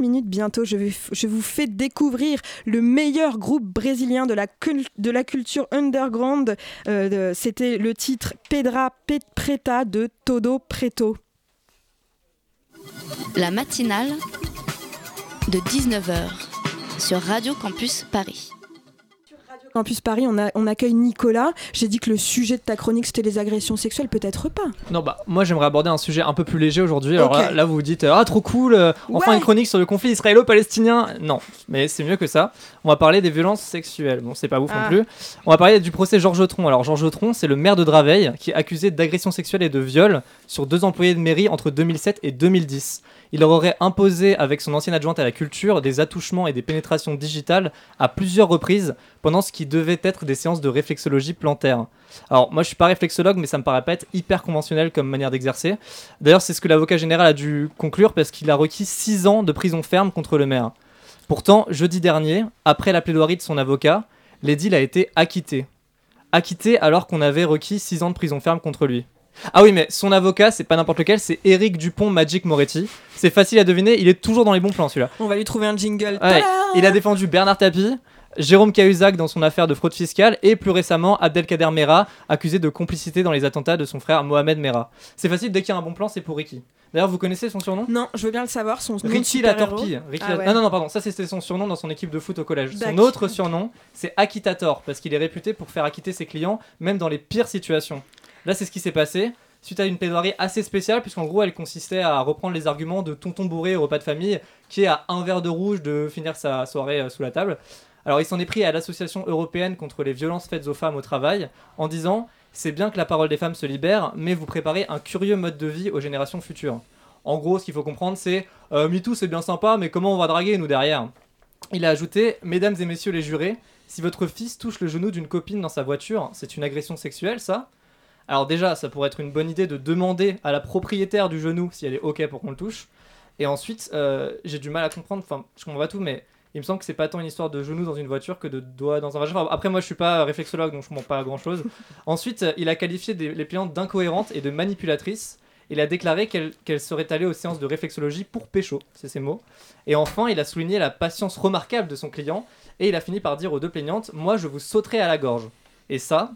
K: minutes bientôt, je, vous fais découvrir le meilleur groupe brésilien de la, de la culture underground. Euh, c'était le titre Pedra Preta de Todo Preto.
A: La matinale de 19h sur Radio Campus Paris.
K: Campus Paris, on, a, on accueille Nicolas. J'ai dit que le sujet de ta chronique c'était les agressions sexuelles, peut-être pas.
L: Non, bah moi j'aimerais aborder un sujet un peu plus léger aujourd'hui. Alors là, vous vous dites ah trop cool, euh, enfin une chronique sur le conflit israélo-palestinien. Non, mais c'est mieux que ça. On va parler des violences sexuelles. Bon, c'est pas ouf non ah. plus. On va parler du procès Georges Tron. Alors Georges Tron, c'est le maire de Draveil qui est accusé d'agression sexuelle et de viol sur deux employés de mairie entre 2007 et 2010 il leur aurait imposé, avec son ancienne adjointe à la culture, des attouchements et des pénétrations digitales à plusieurs reprises pendant ce qui devait être des séances de réflexologie plantaire. Alors, moi je suis pas réflexologue, mais ça me paraît pas être hyper conventionnel comme manière d'exercer. D'ailleurs, c'est ce que l'avocat général a dû conclure parce qu'il a requis 6 ans de prison ferme contre le maire. Pourtant, jeudi dernier, après la plaidoirie de son avocat, l'édile a été acquitté. acquitté alors qu'on avait requis 6 ans de prison ferme contre lui. Ah oui, mais son avocat, c'est pas n'importe lequel, c'est Eric Dupont Magic Moretti. C'est facile à deviner, il est toujours dans les bons plans celui-là.
B: On va lui trouver un jingle.
L: Ouais, il a défendu Bernard Tapie, Jérôme Cahuzac dans son affaire de fraude fiscale et plus récemment Abdelkader Mera, accusé de complicité dans les attentats de son frère Mohamed Mera. C'est facile, dès qu'il y a un bon plan, c'est pour Ricky. D'ailleurs, vous connaissez son surnom?
B: Non, je veux bien le savoir. Son
L: Richie la torpille. Ricky
B: Ah
L: la-. Non, non, non, pardon. Ça, c'était son surnom dans son équipe de foot au collège. Son autre surnom, c'est Acquittator, parce qu'il est réputé pour faire acquitter ses clients, même dans les pires situations. Là, c'est ce qui s'est passé. Suite à une plaidoirie assez spéciale, puisqu'en gros, elle consistait à reprendre les arguments de tonton bourré au repas de famille, qui est à un verre de rouge de finir sa soirée euh, sous la table. Alors, il s'en est pris à l'Association européenne contre les violences faites aux femmes au travail, en disant C'est bien que la parole des femmes se libère, mais vous préparez un curieux mode de vie aux générations futures. En gros, ce qu'il faut comprendre, c'est euh, MeToo, c'est bien sympa, mais comment on va draguer, nous, derrière? Il a ajouté Mesdames et messieurs les jurés, si votre fils touche le genou d'une copine dans sa voiture, c'est une agression sexuelle, ça? Alors, déjà, ça pourrait être une bonne idée de demander à la propriétaire du genou si elle est OK pour qu'on le touche. Et ensuite, euh, j'ai du mal à comprendre, enfin, je comprends pas tout, mais il me semble que c'est pas tant une histoire de genou dans une voiture que de doigt dans un vagin. Enfin, après, moi, je suis pas réflexologue, donc je comprends pas grand chose. Ensuite, euh, il a qualifié des- les plaignantes d'incohérentes et de manipulatrices. Il a déclaré qu'elle qu'elle serait allée aux séances de réflexologie pour pécho, c'est ses mots. Et enfin, il a souligné la patience remarquable de son client et il a fini par dire aux deux plaignantes Moi, je vous sauterai à la gorge. Et ça,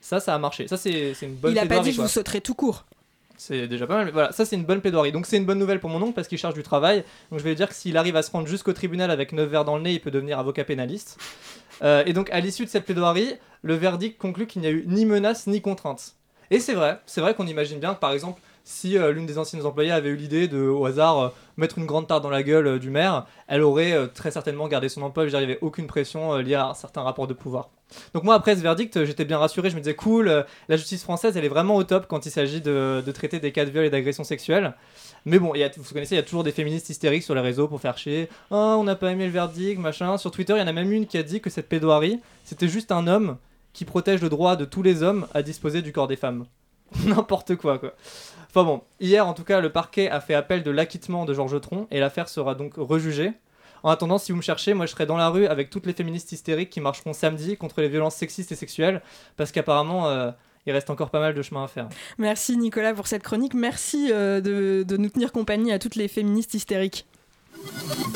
L: ça, ça a marché. Ça, c'est une bonne
B: Il a pas dit je vous sauterai tout court.
L: C'est déjà pas mal. mais Voilà, ça c'est une bonne plaidoirie. Donc c'est une bonne nouvelle pour mon oncle parce qu'il cherche du travail. Donc je vais lui dire que s'il arrive à se rendre jusqu'au tribunal avec 9 verres dans le nez, il peut devenir avocat pénaliste. Euh, et donc à l'issue de cette plaidoirie, le verdict conclut qu'il n'y a eu ni menace ni contrainte. Et c'est vrai, c'est vrai qu'on imagine bien que par exemple, si euh, l'une des anciennes employées avait eu l'idée de, au hasard, euh, mettre une grande tarte dans la gueule euh, du maire, elle aurait très certainement gardé son emploi. Je n'y avait aucune pression liée à un certain rapport de pouvoir. Donc moi, après ce verdict, j'étais bien rassuré. Je me disais, cool, la justice française, elle est vraiment au top quand il s'agit de, traiter des cas de viol et d'agression sexuelle. Mais bon, vous connaissez, il y a toujours des féministes hystériques sur les réseaux pour faire chier. Oh, on n'a pas aimé le verdict, machin. Sur Twitter, il y en a même une qui a dit que cette plaidoirie, c'était juste un homme qui protège le droit de tous les hommes à disposer du corps des femmes. N'importe quoi, quoi. Enfin bon, hier en tout cas, le parquet a fait appel de l'acquittement de Georges Tron et l'affaire sera donc rejugée. En attendant, si vous me cherchez, moi je serai dans la rue avec toutes les féministes hystériques qui marcheront samedi contre les violences sexistes et sexuelles parce qu'apparemment euh, il reste encore pas mal de chemin à faire.
B: Merci Nicolas pour cette chronique. Merci euh, de, de nous tenir compagnie à toutes les féministes hystériques.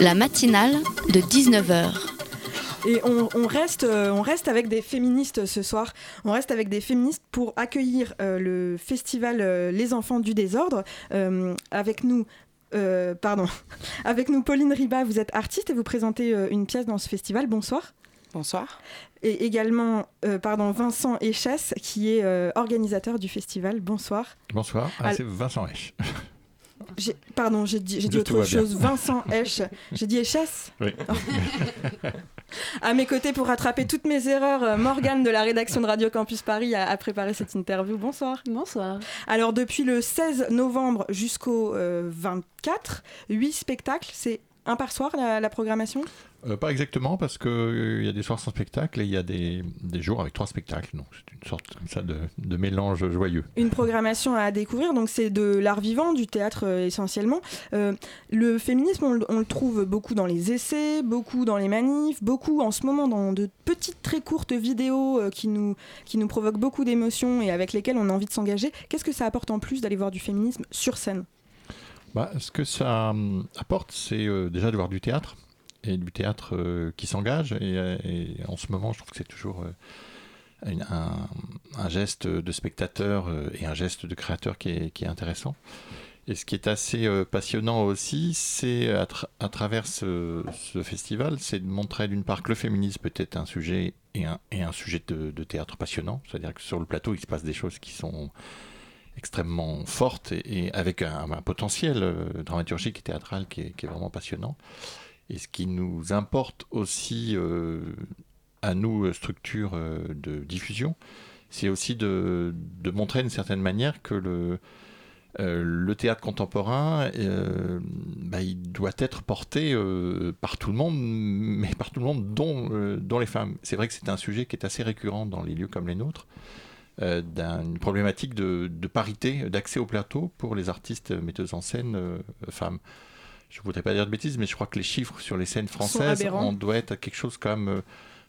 A: La matinale de 19h.
B: Et on, on reste, euh, on reste avec des féministes ce soir. On reste avec des féministes pour accueillir euh, le festival euh, Les Enfants du Désordre. Euh, avec nous. euh, pardon. Avec nous, Pauline Riba, vous êtes artiste et vous présentez euh, une pièce dans ce festival. Bonsoir.
M: Bonsoir.
B: Et également, euh, pardon, Vincent Echès, qui est euh, organisateur du festival. Bonsoir.
N: Bonsoir, ah,
B: Al-
N: c'est Vincent Hesch.
B: J'ai- Pardon, j'ai dit, autre chose. Vincent Esch. J'ai dit Echès
N: Oui.
B: À mes côtés pour rattraper toutes mes erreurs, euh, Morgane de la rédaction de Radio Campus Paris a, a préparé cette interview. Bonsoir.
M: Bonsoir.
B: Alors depuis le 16 novembre jusqu'au euh, 24, 8 spectacles, c'est un par soir la, la programmation?
N: Euh, pas exactement, parce qu'il y a des soirs sans spectacle et il y a des, des jours avec trois spectacles. Donc c'est une sorte comme ça de, de mélange joyeux.
B: Une programmation à découvrir, donc c'est de l'art vivant, du théâtre euh, essentiellement. Euh, le féminisme, on, le- on le trouve beaucoup dans les essais, beaucoup dans les manifs, beaucoup en ce moment dans de petites très courtes vidéos euh, qui, nous, qui nous provoquent beaucoup d'émotions et avec lesquelles on a envie de s'engager. Qu'est-ce que ça apporte en plus d'aller voir du féminisme sur scène?
N: Bah, ce que ça hum, apporte, c'est euh, déjà de voir du théâtre, et du théâtre euh, qui s'engage. Et, euh, et en ce moment, je trouve que c'est toujours un, geste de spectateur et un geste de créateur qui est, intéressant. Et ce qui est assez passionnant aussi, c'est à, tra- à travers ce, festival, c'est de montrer d'une part que le féminisme peut être un sujet et un, et un sujet de théâtre passionnant. C'est-à-dire que sur le plateau, il se passe des choses qui sont extrêmement forte et, avec un, potentiel euh, dramaturgique et théâtral qui est, vraiment passionnant. Et ce qui nous importe aussi euh, à nous, euh, structures de diffusion, c'est aussi de, montrer d'une certaine manière que le, le théâtre contemporain, bah, il doit être porté par tout le monde, mais par tout le monde, dont, dont les femmes. C'est vrai que c'est un sujet qui est assez récurrent dans les lieux comme les nôtres euh, d'une problématique de, de parité, d'accès au plateau pour les artistes metteuses en scène euh, femmes. Je ne voudrais pas dire de bêtises, mais je crois que les chiffres sur les scènes françaises, on doit être à quelque chose comme euh,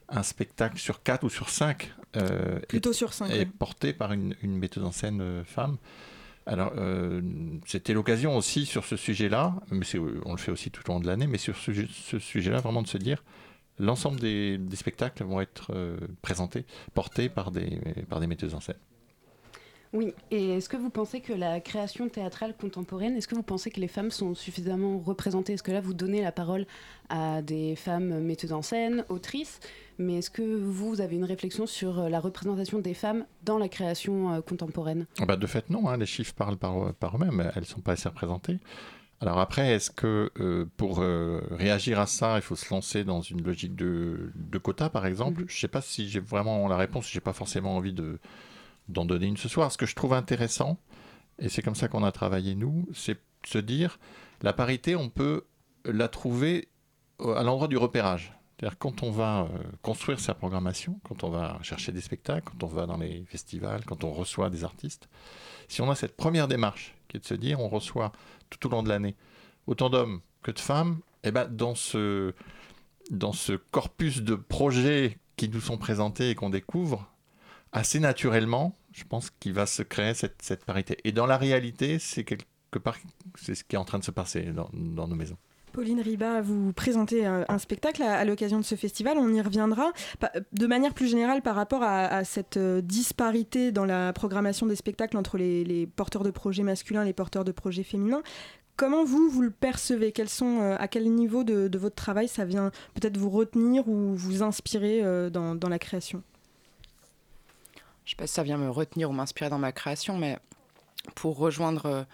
N: un spectacle sur quatre ou sur cinq euh,
B: Plutôt
N: est,
B: sur cinq,
N: est
B: ouais.
N: porté par une, une metteuse en scène femme. Alors, euh, c'était l'occasion aussi sur ce sujet-là, mais on le fait aussi tout au long de l'année, mais sur ce, ce sujet-là, vraiment de se dire, l'ensemble des, des spectacles vont être euh, présentés, portés par des, par des metteuses en scène.
M: Oui, et est-ce que vous pensez que la création théâtrale contemporaine, est-ce que vous pensez que les femmes sont suffisamment représentées? Est-ce que là, vous donnez la parole à des femmes metteuses en scène, autrices, mais est-ce que vous, vous avez une réflexion sur euh, la représentation des femmes dans la création euh, contemporaine?
N: Ah bah, de fait, non, hein, les chiffres parlent par, par eux-mêmes, elles ne sont pas assez représentées. Alors après, est-ce que euh, pour euh, réagir à ça, il faut se lancer dans une logique de, de quota, par exemple? Je ne sais pas si j'ai vraiment la réponse, je n'ai pas forcément envie de, d'en donner une ce soir. Ce que je trouve intéressant, et c'est comme ça qu'on a travaillé nous, c'est se dire, la parité, on peut la trouver euh, à l'endroit du repérage. C'est-à-dire quand on va construire sa programmation, quand on va chercher des spectacles, quand on va dans les festivals, quand on reçoit des artistes, si on a cette première démarche de se dire on reçoit tout au long de l'année autant d'hommes que de femmes, et ben dans ce, corpus de projets qui nous sont présentés et qu'on découvre, assez naturellement, je pense qu'il va se créer cette, parité. Et dans la réalité, c'est quelque part ce qui est en train de se passer dans nos maisons.
B: Pauline Riba, vous présentez un, spectacle à, l'occasion de ce festival, on y reviendra. De manière plus générale, par rapport à, cette euh, disparité dans la programmation des spectacles entre les, porteurs de projets masculins et les porteurs de projets féminins, comment vous, vous le percevez? Quels sont, euh, À quel niveau de, votre travail ça vient peut-être vous retenir ou vous inspirer euh, dans, la création?
O: Je sais pas si ça vient me retenir ou m'inspirer dans ma création, mais pour rejoindre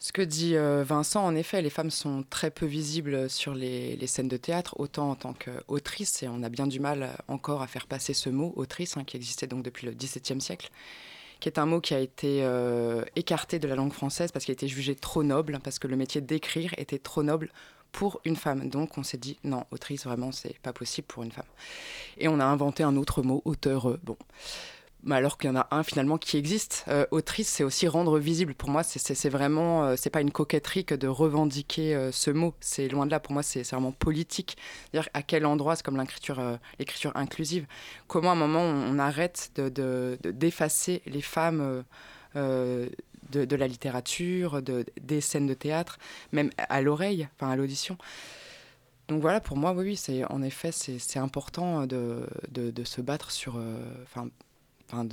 O: ce que dit euh, Vincent, en effet, les femmes sont très peu visibles sur les, scènes de théâtre, autant en tant qu'autrice, et on a bien du mal encore à faire passer ce mot, autrice, hein, qui existait donc depuis le XVIIe siècle, qui est un mot qui a été euh, écarté de la langue française parce qu'il a été jugé trop noble, parce que le métier d'écrire était trop noble pour une femme. Donc on s'est dit, non, autrice, vraiment, c'est pas possible pour une femme. Et on a inventé un autre mot, auteur. Bon. Alors qu'il y en a un finalement qui existe. Euh, autrice, c'est aussi rendre visible. Pour moi, c'est- vraiment, euh, c'est pas une coquetterie que de revendiquer euh, ce mot. C'est loin de là. Pour moi, c'est vraiment politique. C'est-à-dire à quel endroit, c'est comme l'écriture, euh, l'écriture inclusive. Comment à un moment on, arrête de de- de- d'effacer les femmes. de, la littérature, de, des scènes de théâtre, même à l'oreille, enfin à l'audition. Donc voilà, pour moi, oui, oui, c'est en effet, c'est important de, de, se battre sur, enfin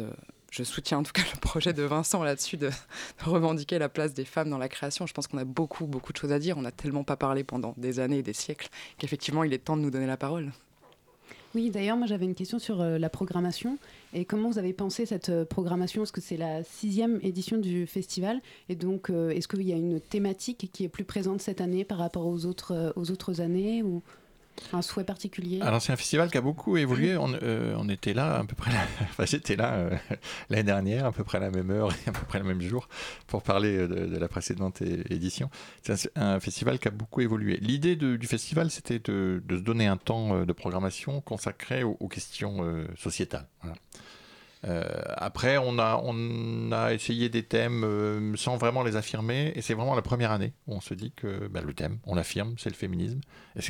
O: je soutiens en tout cas le projet de Vincent là-dessus de, de revendiquer la place des femmes dans la création. Je pense qu'on a beaucoup, beaucoup de choses à dire. On n'a tellement pas parlé pendant des années et des siècles qu'effectivement, il est temps de nous donner la parole.
M: Oui, d'ailleurs, moi j'avais une question sur euh, la programmation et comment vous avez pensé cette euh, programmation? Parce que c'est la sixième édition du festival et donc euh, est-ce qu'il y a une thématique qui est plus présente cette année par rapport aux autres, euh, aux autres années ou? Un souhait particulier
N: Alors c'est un festival qui a beaucoup évolué. On, euh, était là à peu près, enfin j'étais là euh, l'année dernière, à peu près à la même heure et à peu près le même jour pour parler euh, de, la précédente édition. C'est un, festival qui a beaucoup évolué. L'idée du festival, c'était de, se donner un temps de programmation consacré aux, questions sociétales. Euh, après, on a, on a essayé des thèmes euh, sans vraiment les affirmer, et c'est vraiment la première année où on se dit que bah, le thème, on l'affirme, c'est le féminisme,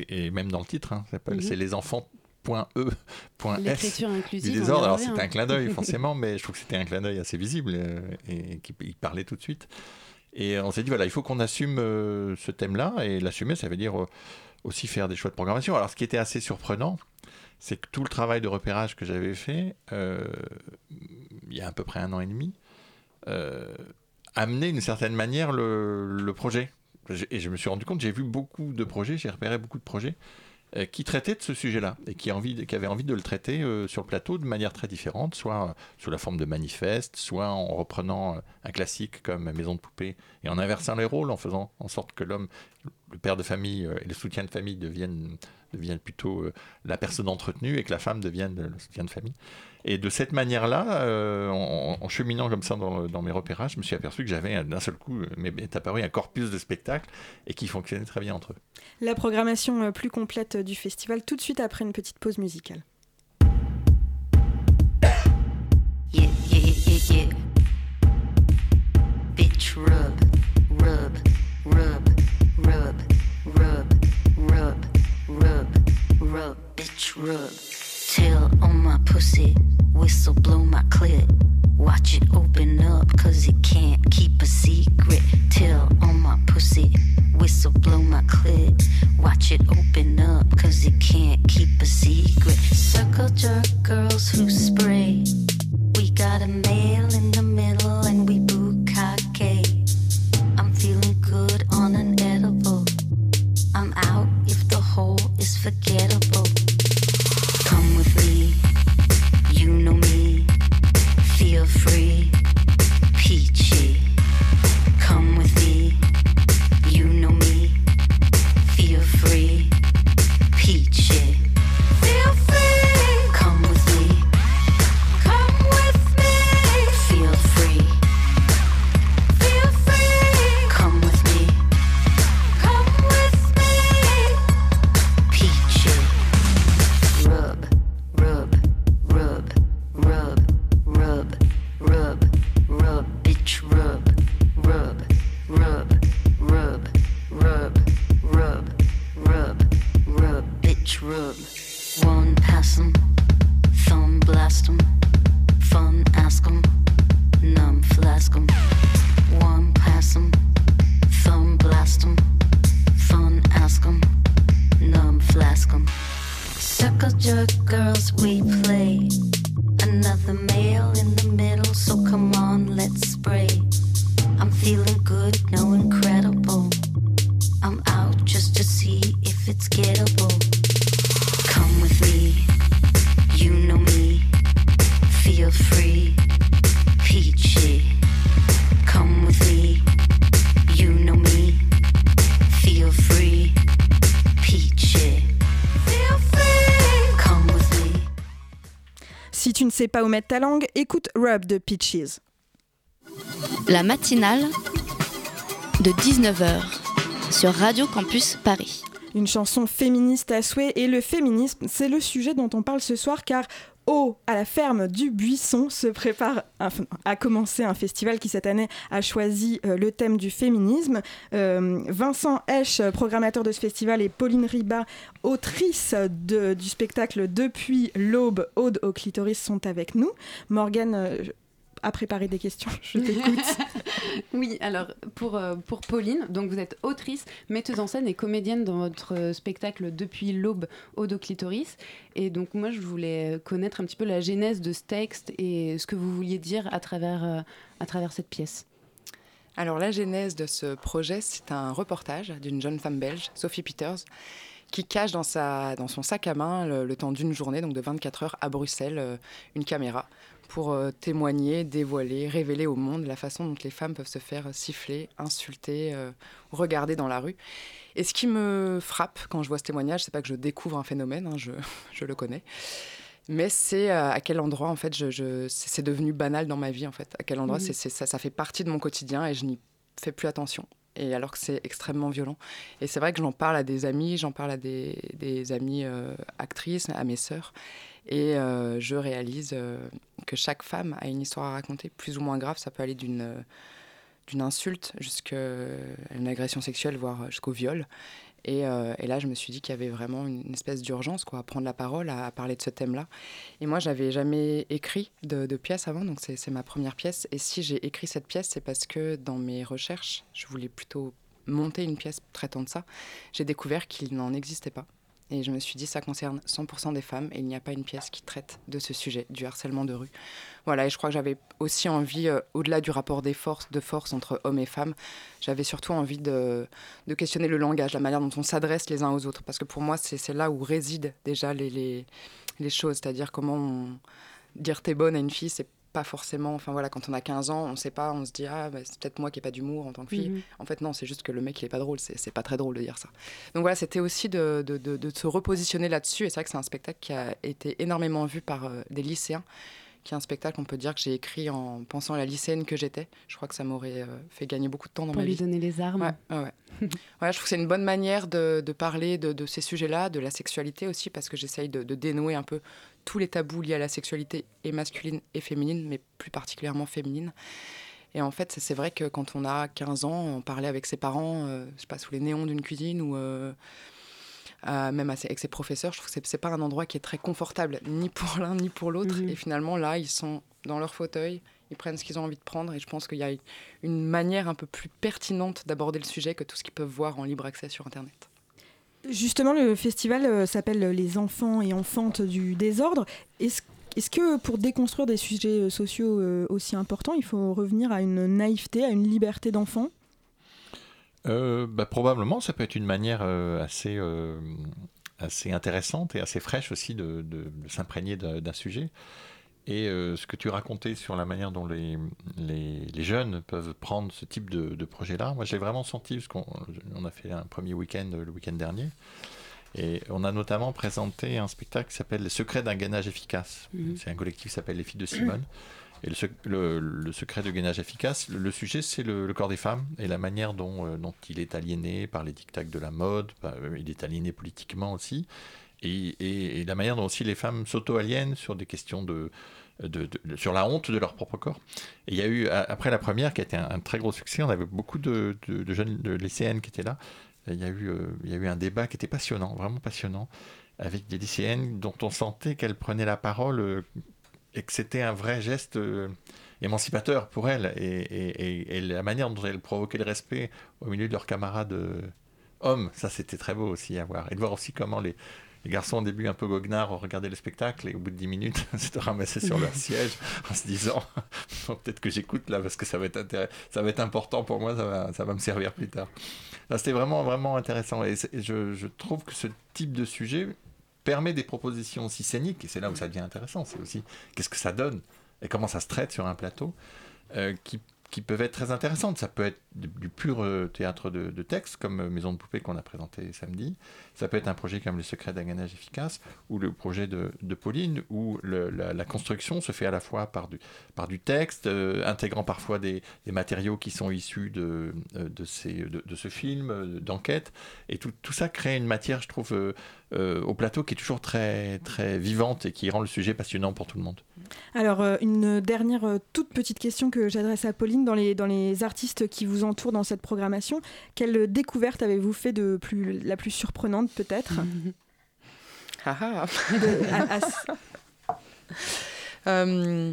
N: et, même dans le titre, hein,
M: Mhm.
N: c'est les enfants. Point E, point S,
M: L'écriture
N: du désordre. Alors c'était un clin d'œil forcément, mais je trouve que c'était un clin d'œil assez visible euh, et qui parlait tout de suite. Et on s'est dit voilà, il faut qu'on assume ce thème-là et l'assumer, ça veut dire aussi faire des choix de programmation. Alors ce qui était assez surprenant, c'est que tout le travail de repérage que j'avais fait euh, il y a à peu près un an et demi euh, amenait d'une certaine manière le, le projet. Et je me suis rendu compte, j'ai vu beaucoup de projets, j'ai repéré beaucoup de projets euh, qui traitaient de ce sujet-là et qui, envie, qui avaient envie de le traiter sur le plateau de manière très différente, soit sous la forme de manifeste, soit en reprenant un classique comme Maison de poupée et en inversant les rôles, en faisant en sorte que l'homme, le père de famille euh, et le soutien de famille deviennent, deviennent plutôt euh, la personne entretenue et que la femme devienne le soutien de famille. Et de cette manière-là, euh, en, en cheminant comme ça dans, dans mes repérages, je me suis aperçu que j'avais d'un seul coup, euh, m'est apparu un corpus de spectacles et qui fonctionnait très bien entre eux.
B: La programmation plus complète du festival tout de suite après une petite pause musicale.
P: Yeah, yeah, yeah. Bitch, rub, rub, rub, rub, bitch, rub. Whistle blow my clit. Watch it open up, cause it can't keep a secret. Till on my pussy. Whistle blow my clit. Watch it open up, cause it can't keep a secret. Circle jerk girls who spray. We got a male in the middle and we bukkake. I'm feeling good on an edible. I'm out if the hole is forgettable.
B: Pas où mettre ta langue, écoute Rub de Peaches.
A: La matinale de 19h sur Radio Campus Paris.
B: Une chanson féministe à souhait et le féminisme, c'est le sujet dont on parle ce soir car au à la ferme du Buisson se prépare à commencer un festival qui cette année a choisi euh, le thème du féminisme. Euh, Vincent Esch, programmateur de ce festival, et Pauline Riba, autrice de- du spectacle Depuis l'aube, Aude au clitoris, sont avec nous. Morgane euh, a préparé des questions, je t'écoute.
M: oui, alors pour, euh, pour Pauline, donc vous êtes autrice, metteuse en scène et comédienne dans votre euh, spectacle Depuis l'aube, au clitoris. Et donc moi, je voulais connaître un petit peu la genèse de ce texte et ce que vous vouliez dire à travers, euh, à travers cette pièce.
O: Alors la genèse de ce projet, c'est un reportage d'une jeune femme belge, Sophie Peters, qui cache dans, sa, dans son sac à main le, le temps d'une journée, donc de 24 heures à Bruxelles, une caméra pour euh, témoigner, dévoiler, révéler au monde la façon dont les femmes peuvent se faire siffler, insulter, euh, regarder dans la rue. Et ce qui me frappe quand je vois ce témoignage, c'est pas que je découvre un phénomène, hein, je, je le connais, mais c'est euh, à quel endroit en fait je, je- c'est devenu banal dans ma vie en fait. À quel endroit c'est c'est- ça, ça fait partie de mon quotidien et je n'y fais plus attention. Et alors que c'est extrêmement violent. Et c'est vrai que j'en parle à des amis, j'en parle à des, des amies euh, actrices, à mes sœurs. Et euh, je réalise euh, que chaque femme a une histoire à raconter, plus ou moins grave. Ça peut aller d'une d'une insulte jusqu'à une agression sexuelle, voire jusqu'au viol. Et, euh, et là, je me suis dit qu'il y avait vraiment une espèce d'urgence quoi, à prendre la parole, à, parler de ce thème-là. Et moi, j'avais jamais écrit de, pièce avant, donc c'est ma première pièce. Et si j'ai écrit cette pièce, c'est parce que dans mes recherches, je voulais plutôt monter une pièce traitant de ça. J'ai découvert qu'il n'en existait pas. Et je me suis dit, ça concerne 100% des femmes et il n'y a pas une pièce qui traite de ce sujet, du harcèlement de rue. Voilà, et je crois que j'avais aussi envie, euh, au-delà du rapport des forces, de force entre hommes et femmes, j'avais surtout envie de, questionner le langage, la manière dont on s'adresse les uns aux autres. Parce que pour moi, c'est là où résident déjà les, les, choses, c'est-à-dire comment dire t'es bonne à une fille, c'est pas forcément. Enfin voilà, quand on a 15 ans, on sait pas, on se dit ah, bah, c'est peut-être moi qui n'ai pas d'humour en tant que fille.
M: Mhm.
O: En fait, non, c'est juste que le mec, il est pas drôle. C'est pas très drôle de dire ça. Donc voilà, c'était aussi de, de, de- de se repositionner là-dessus. Et c'est vrai que c'est un spectacle qui a été énormément vu par euh, des lycéens, qui est un spectacle, on peut dire, que j'ai écrit en pensant à la lycéenne que j'étais. Je crois que ça m'aurait euh, fait gagner beaucoup de temps dans
M: Pour
O: ma
M: lui
O: vie.
M: donner les armes.
O: Ouais, ouais, ouais. Ouais, je trouve que c'est une bonne manière de, de parler de, de ces sujets-là, de la sexualité aussi, parce que j'essaye de, de dénouer un peu tous les tabous liés à la sexualité, et masculine et féminine, mais plus particulièrement féminine. Et en fait, c'est- vrai que quand on a 15 ans, on parlait avec ses parents, euh, je sais pas, sous les néons d'une cuisine ou euh, même avec ses professeurs. Je trouve que c'est pas un endroit qui est très confortable, ni pour l'un ni pour l'autre. Mhm. Et finalement, là, ils sont dans leur fauteuil, ils prennent ce qu'ils ont envie de prendre. Et je pense qu'il y a une manière un peu plus pertinente d'aborder le sujet que tout ce qu'ils peuvent voir en libre accès sur Internet.
B: Justement, le festival euh, s'appelle Les enfants et enfantes du désordre. Est-ce est que pour déconstruire des sujets euh, sociaux euh, aussi importants, il faut revenir à une naïveté, à une liberté d'enfant?
N: Bah, Probablement, ça peut être une manière assez, assez intéressante et assez fraîche aussi de, de s'imprégner d'un sujet. Et euh, ce que tu racontais sur la manière dont les, les, jeunes peuvent prendre ce type de, de projet-là, moi j'ai vraiment senti, parce qu'on on a fait un premier week-end le week-end dernier, et on a notamment présenté un spectacle qui s'appelle Les secrets d'un gainage efficace. Mhm. C'est un collectif qui s'appelle Les filles de Simone. Et le, le, secret de gainage efficace, le, sujet c'est le, corps des femmes et la manière dont, euh, dont il est aliéné par les dictats de la mode, euh, il est aliéné politiquement aussi, et, la manière dont aussi les femmes s'auto-aliènent sur des questions de, sur la honte de leur propre corps. Et il y a eu, après la première, qui a été un, très gros succès, on avait beaucoup de, jeunes de lycéennes qui étaient là. Il y, a eu, euh, il y a eu un débat qui était passionnant, vraiment passionnant, avec des lycéennes dont on sentait qu'elles prenaient la parole euh, et que c'était un vrai geste euh, émancipateur pour elles. Et, la manière dont elles provoquaient le respect au milieu de leurs camarades hommes, ça c'était très beau aussi à voir. Et de voir aussi comment les, les garçons, au début, un peu goguenards, ont regardé le spectacle et au bout de 10 minutes, s'étaient ramassés sur leur siège en se disant peut-être que j'écoute là parce que ça va être, ça va être important pour moi, ça va, ça va me servir plus tard. C'était vraiment, vraiment intéressant. Et, je, trouve que ce type de sujet permet des propositions aussi scéniques, et c'est là où ça devient intéressant. C'est aussi qu'est-ce que ça donne et comment ça se traite sur un plateau, euh, qui qui peuvent être très intéressantes. Ça peut être du pur euh, théâtre de, texte, comme euh, Maison de poupée qu'on a présenté samedi. Ça peut être un projet comme Le secret d'un gainage efficace, ou le projet de, Pauline, où la, construction se fait à la fois par du, texte, euh, intégrant parfois des, matériaux qui sont issus de, ce film, d'enquête. Et tout, tout, ça crée une matière, je trouve, au plateau qui est toujours très, très vivante et qui rend le sujet passionnant pour tout le monde.
B: Alors, une dernière toute petite question que j'adresse à Pauline dans les, dans les artistes qui vous entourent dans cette programmation. Quelle découverte avez-vous fait de plus, la plus surprenante peut-être
O: ah, ah. Euh,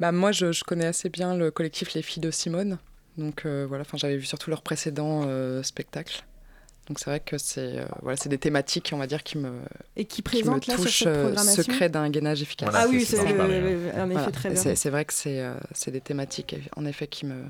O: bah moi, je, connais assez bien le collectif Les Filles de Simone. Donc euh, voilà, j'avais vu surtout leurs précédents euh, spectacles. Donc c'est vrai que c'est voilà, c'est des thématiques, on va dire, qui me
B: et qui là
O: touchent,
B: sur cette programmation.
O: secret d'un gainage efficace.
B: ah oui, c'est un effet très bien.
O: C'est vrai que c'est c'est des thématiques en effet qui me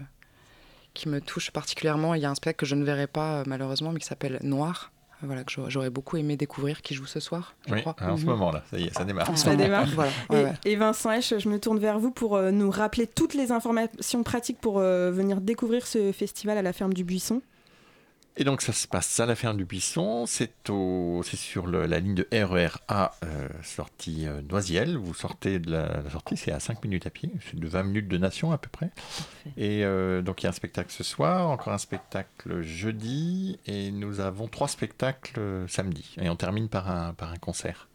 O: qui me touchent particulièrement. Il y a un spectacle que je ne verrai pas malheureusement, mais qui s'appelle Noir. Voilà, que j'aurais beaucoup aimé découvrir, qui joue ce soir, je
N: oui,
O: crois.
N: en ce mhm. moment-là, ça y est, ça démarre.
B: Ça démarre. voilà. et, Vincent Esch, je me tourne vers vous pour euh, nous rappeler toutes les informations pratiques pour euh, venir découvrir ce festival à la ferme du Buisson.
N: Et donc ça se passe à la ferme du Buisson, c'est sur la ligne de RER A, euh, sortie euh, Noisiel. Vous sortez de la, sortie, c'est à 5 minutes à pied, c'est de 20 minutes de nation à peu près. Et euh, donc il y a un spectacle ce soir, encore un spectacle jeudi, et nous avons trois spectacles samedi. Et on termine par un, par un concert.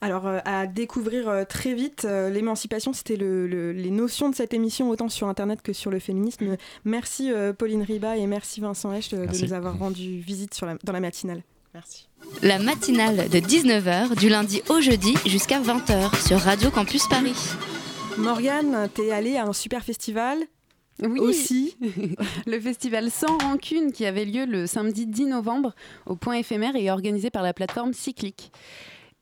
B: Alors, euh, à découvrir euh, très vite, euh, l'émancipation, c'était les notions de cette émission, autant sur Internet que sur le féminisme. Merci Pauline Riba et merci Vincent Esch de, nous avoir rendu visite dans la matinale.
O: Merci.
A: La matinale de 19h, du lundi au jeudi jusqu'à 20h sur Radio Campus Paris.
B: Morgane, t'es allée à un super festival?
M: Oui,
B: aussi?
M: le festival Sans Rancune qui avait lieu le samedi 10 novembre au point éphémère et organisé par la plateforme Cyclique.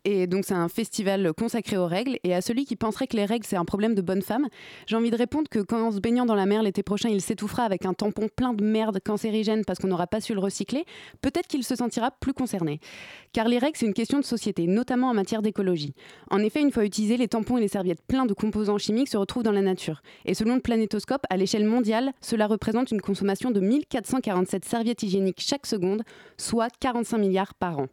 M: Et donc, c'est un festival consacré aux règles. Et à celui qui penserait que les règles, c'est un problème de bonne femme, j'ai envie de répondre que quand, en se baignant dans la mer l'été prochain, il s'étouffera avec un tampon plein de merde cancérigène parce qu'on n'aura pas su le recycler, peut-être qu'il se sentira plus concerné. Car les règles, c'est une question de société, notamment en matière d'écologie. En effet, une fois utilisés, les tampons et les serviettes pleins de composants chimiques se retrouvent dans la nature. Et selon le planétoscope, à l'échelle mondiale, cela représente une consommation de 1447 serviettes hygiéniques chaque seconde, soit 45 milliards par an.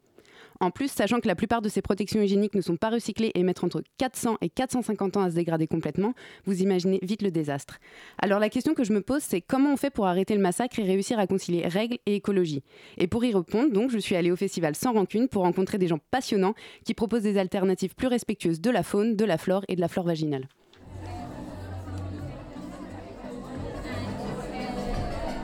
M: En plus, sachant que la plupart de ces protections hygiéniques ne sont pas recyclées et mettent entre 400 et 450 ans à se dégrader complètement, vous imaginez vite le désastre. Alors la question que je me pose, c'est comment on fait pour arrêter le massacre et réussir à concilier règles et écologie? Et pour y répondre, je suis allée au festival Sans Rancune pour rencontrer des gens passionnants qui proposent des alternatives plus respectueuses de la faune, de la flore et de la flore vaginale.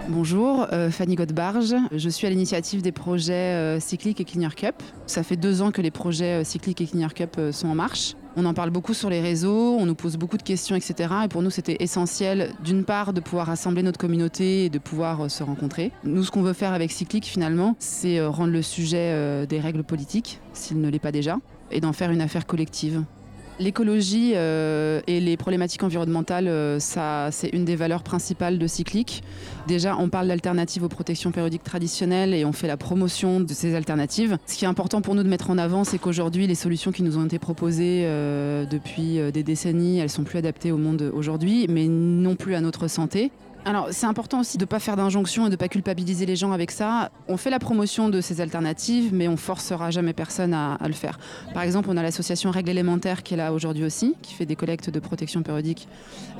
Q: Bonjour, euh, Fanny Godbarge. Je suis à l'initiative des projets euh, Cyclic et Cleaner Cup. Ça fait deux ans que les projets euh, Cyclic et Cleaner Cup euh, sont en marche. On en parle beaucoup sur les réseaux, on nous pose beaucoup de questions, etc. Et pour nous, c'était essentiel, d'une part, de pouvoir rassembler notre communauté et de pouvoir euh, se rencontrer. Nous, ce qu'on veut faire avec Cyclic, finalement, c'est euh, rendre le sujet des règles politiques, s'il ne l'est pas déjà, et d'en faire une affaire collective. L'écologie euh, et les problématiques environnementales, euh, c'est une des valeurs principales de Cyclic. Déjà, on parle d'alternatives aux protections périodiques traditionnelles et on fait la promotion de ces alternatives. Ce qui est important pour nous de mettre en avant, c'est qu'aujourd'hui, les solutions qui nous ont été proposées euh, depuis des décennies, elles sont plus adaptées au monde aujourd'hui, mais non plus à notre santé. Alors, c'est important aussi de ne pas faire d'injonction et de ne pas culpabiliser les gens avec ça. On fait la promotion de ces alternatives, mais on forcera jamais personne à, à le faire. Par exemple, on a l'association Règles élémentaires qui est là aujourd'hui aussi, qui fait des collectes de protection périodique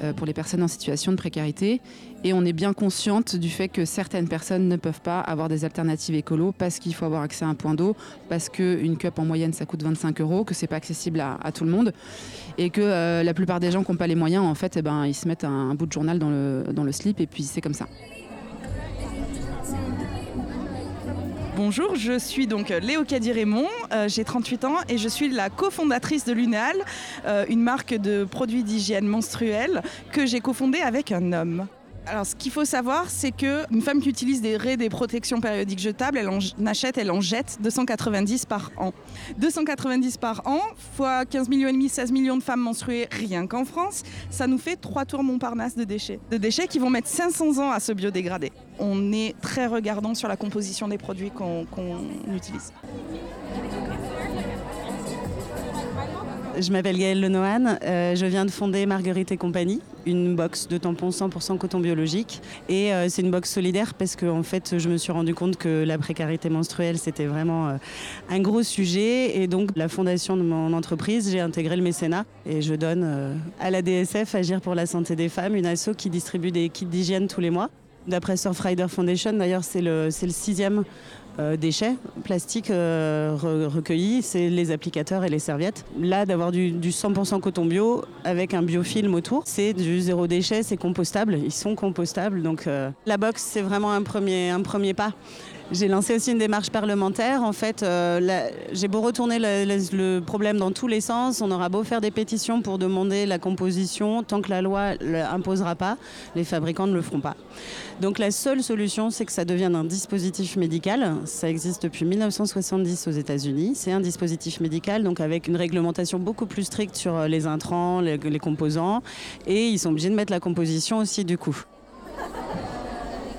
Q: euh, pour les personnes en situation de précarité. Et on est bien consciente du fait que certaines personnes ne peuvent pas avoir des alternatives écolo parce qu'il faut avoir accès à un point d'eau, parce qu'une cup en moyenne ça coûte 25 euros, que c'est pas accessible à, tout le monde, et que euh, la plupart des gens qui n'ont pas les moyens, en fait, eh ben, ils se mettent un, bout de journal dans le, dans le slip et puis c'est comme ça.
R: Bonjour, je suis donc Léo Caddy-Raymond, euh, j'ai 38 ans et je suis la cofondatrice de Lunéal, euh, une marque de produits d'hygiène menstruelle que j'ai cofondée avec un homme. Alors, ce qu'il faut savoir, c'est qu'une femme qui utilise des raies, des protections périodiques jetables, elle en achète, elle en jette 290 par an. 290 par an, fois 15 millions et demi, 16 millions de femmes menstruées rien qu'en France, ça nous fait trois tours Montparnasse de déchets. De déchets qui vont mettre 500 ans à se biodégrader. On est très regardant sur la composition des produits qu'on qu utilise.
S: Je m'appelle Gaëlle Lenohan, euh, je viens de fonder Marguerite et compagnie, une box de tampons 100% coton biologique. Et euh, c'est une box solidaire parce que en fait, je me suis rendu compte que la précarité menstruelle, c'était vraiment euh, un gros sujet. Et donc, la fondation de mon entreprise, j'ai intégré le mécénat et je donne euh, à la DSF Agir pour la santé des femmes, une asso qui distribue des kits d'hygiène tous les mois. D'après Surfrider Foundation, d'ailleurs, c'est le, le sixième euh, déchets plastiques euh, re recueillis, c'est les applicateurs et les serviettes. Là, d'avoir du, du 100% coton bio avec un biofilm autour, c'est du zéro déchet, c'est compostable, ils sont compostables. Donc euh, la box, c'est vraiment un premier pas. J'ai lancé aussi une démarche parlementaire. En fait, euh, j'ai beau retourner le, problème dans tous les sens, on aura beau faire des pétitions pour demander la composition, tant que la loi l'imposera pas, les fabricants ne le feront pas. Donc la seule solution, c'est que ça devienne un dispositif médical. Ça existe depuis 1970 aux États-Unis. C'est un dispositif médical, donc avec une réglementation beaucoup plus stricte sur les intrants, les composants, et ils sont obligés de mettre la composition aussi du coup.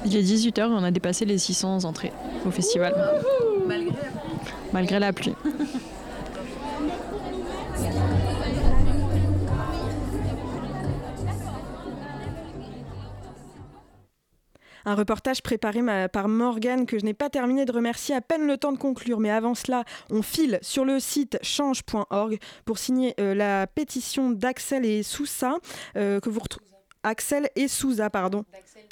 T: Il est 18h et on a dépassé les 600 entrées au festival.
R: Malgré,
T: Malgré la pluie.
B: Un reportage préparé par Morgane que je n'ai pas terminé de remercier à peine le temps de conclure. Mais avant cela, on file sur le site change.org pour signer euh, la pétition d'Axel et Sousa euh, que vous retrouvez. Axel et Souza, pardon. D'Axel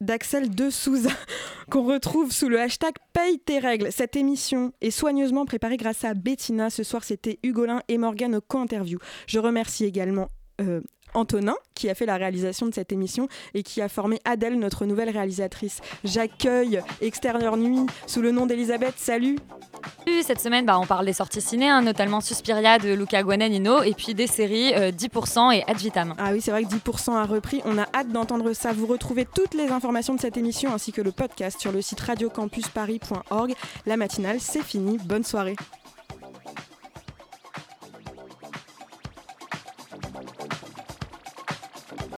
B: de Souza, qu'on retrouve sous le hashtag Paye tes règles. Cette émission est soigneusement préparée grâce à Bettina. Ce soir, c'était Hugolin et Morgane au co-interview. Je remercie également euh, Antonin, qui a fait la réalisation de cette émission et qui a formé Adèle, notre nouvelle réalisatrice. J'accueille Extérieur Nuit sous le nom d'Elisabeth. Salut
U: Cette semaine, bah, on parle des sorties ciné, hein, notamment Suspiria de Luca Guadagnino, et puis des séries euh, 10% et Ad Vitam.
B: Ah oui, c'est vrai que 10% a repris. On a hâte d'entendre ça. Vous retrouvez toutes les informations de cette émission ainsi que le podcast sur le site radiocampusparis.org. La matinale, c'est fini. Bonne soirée.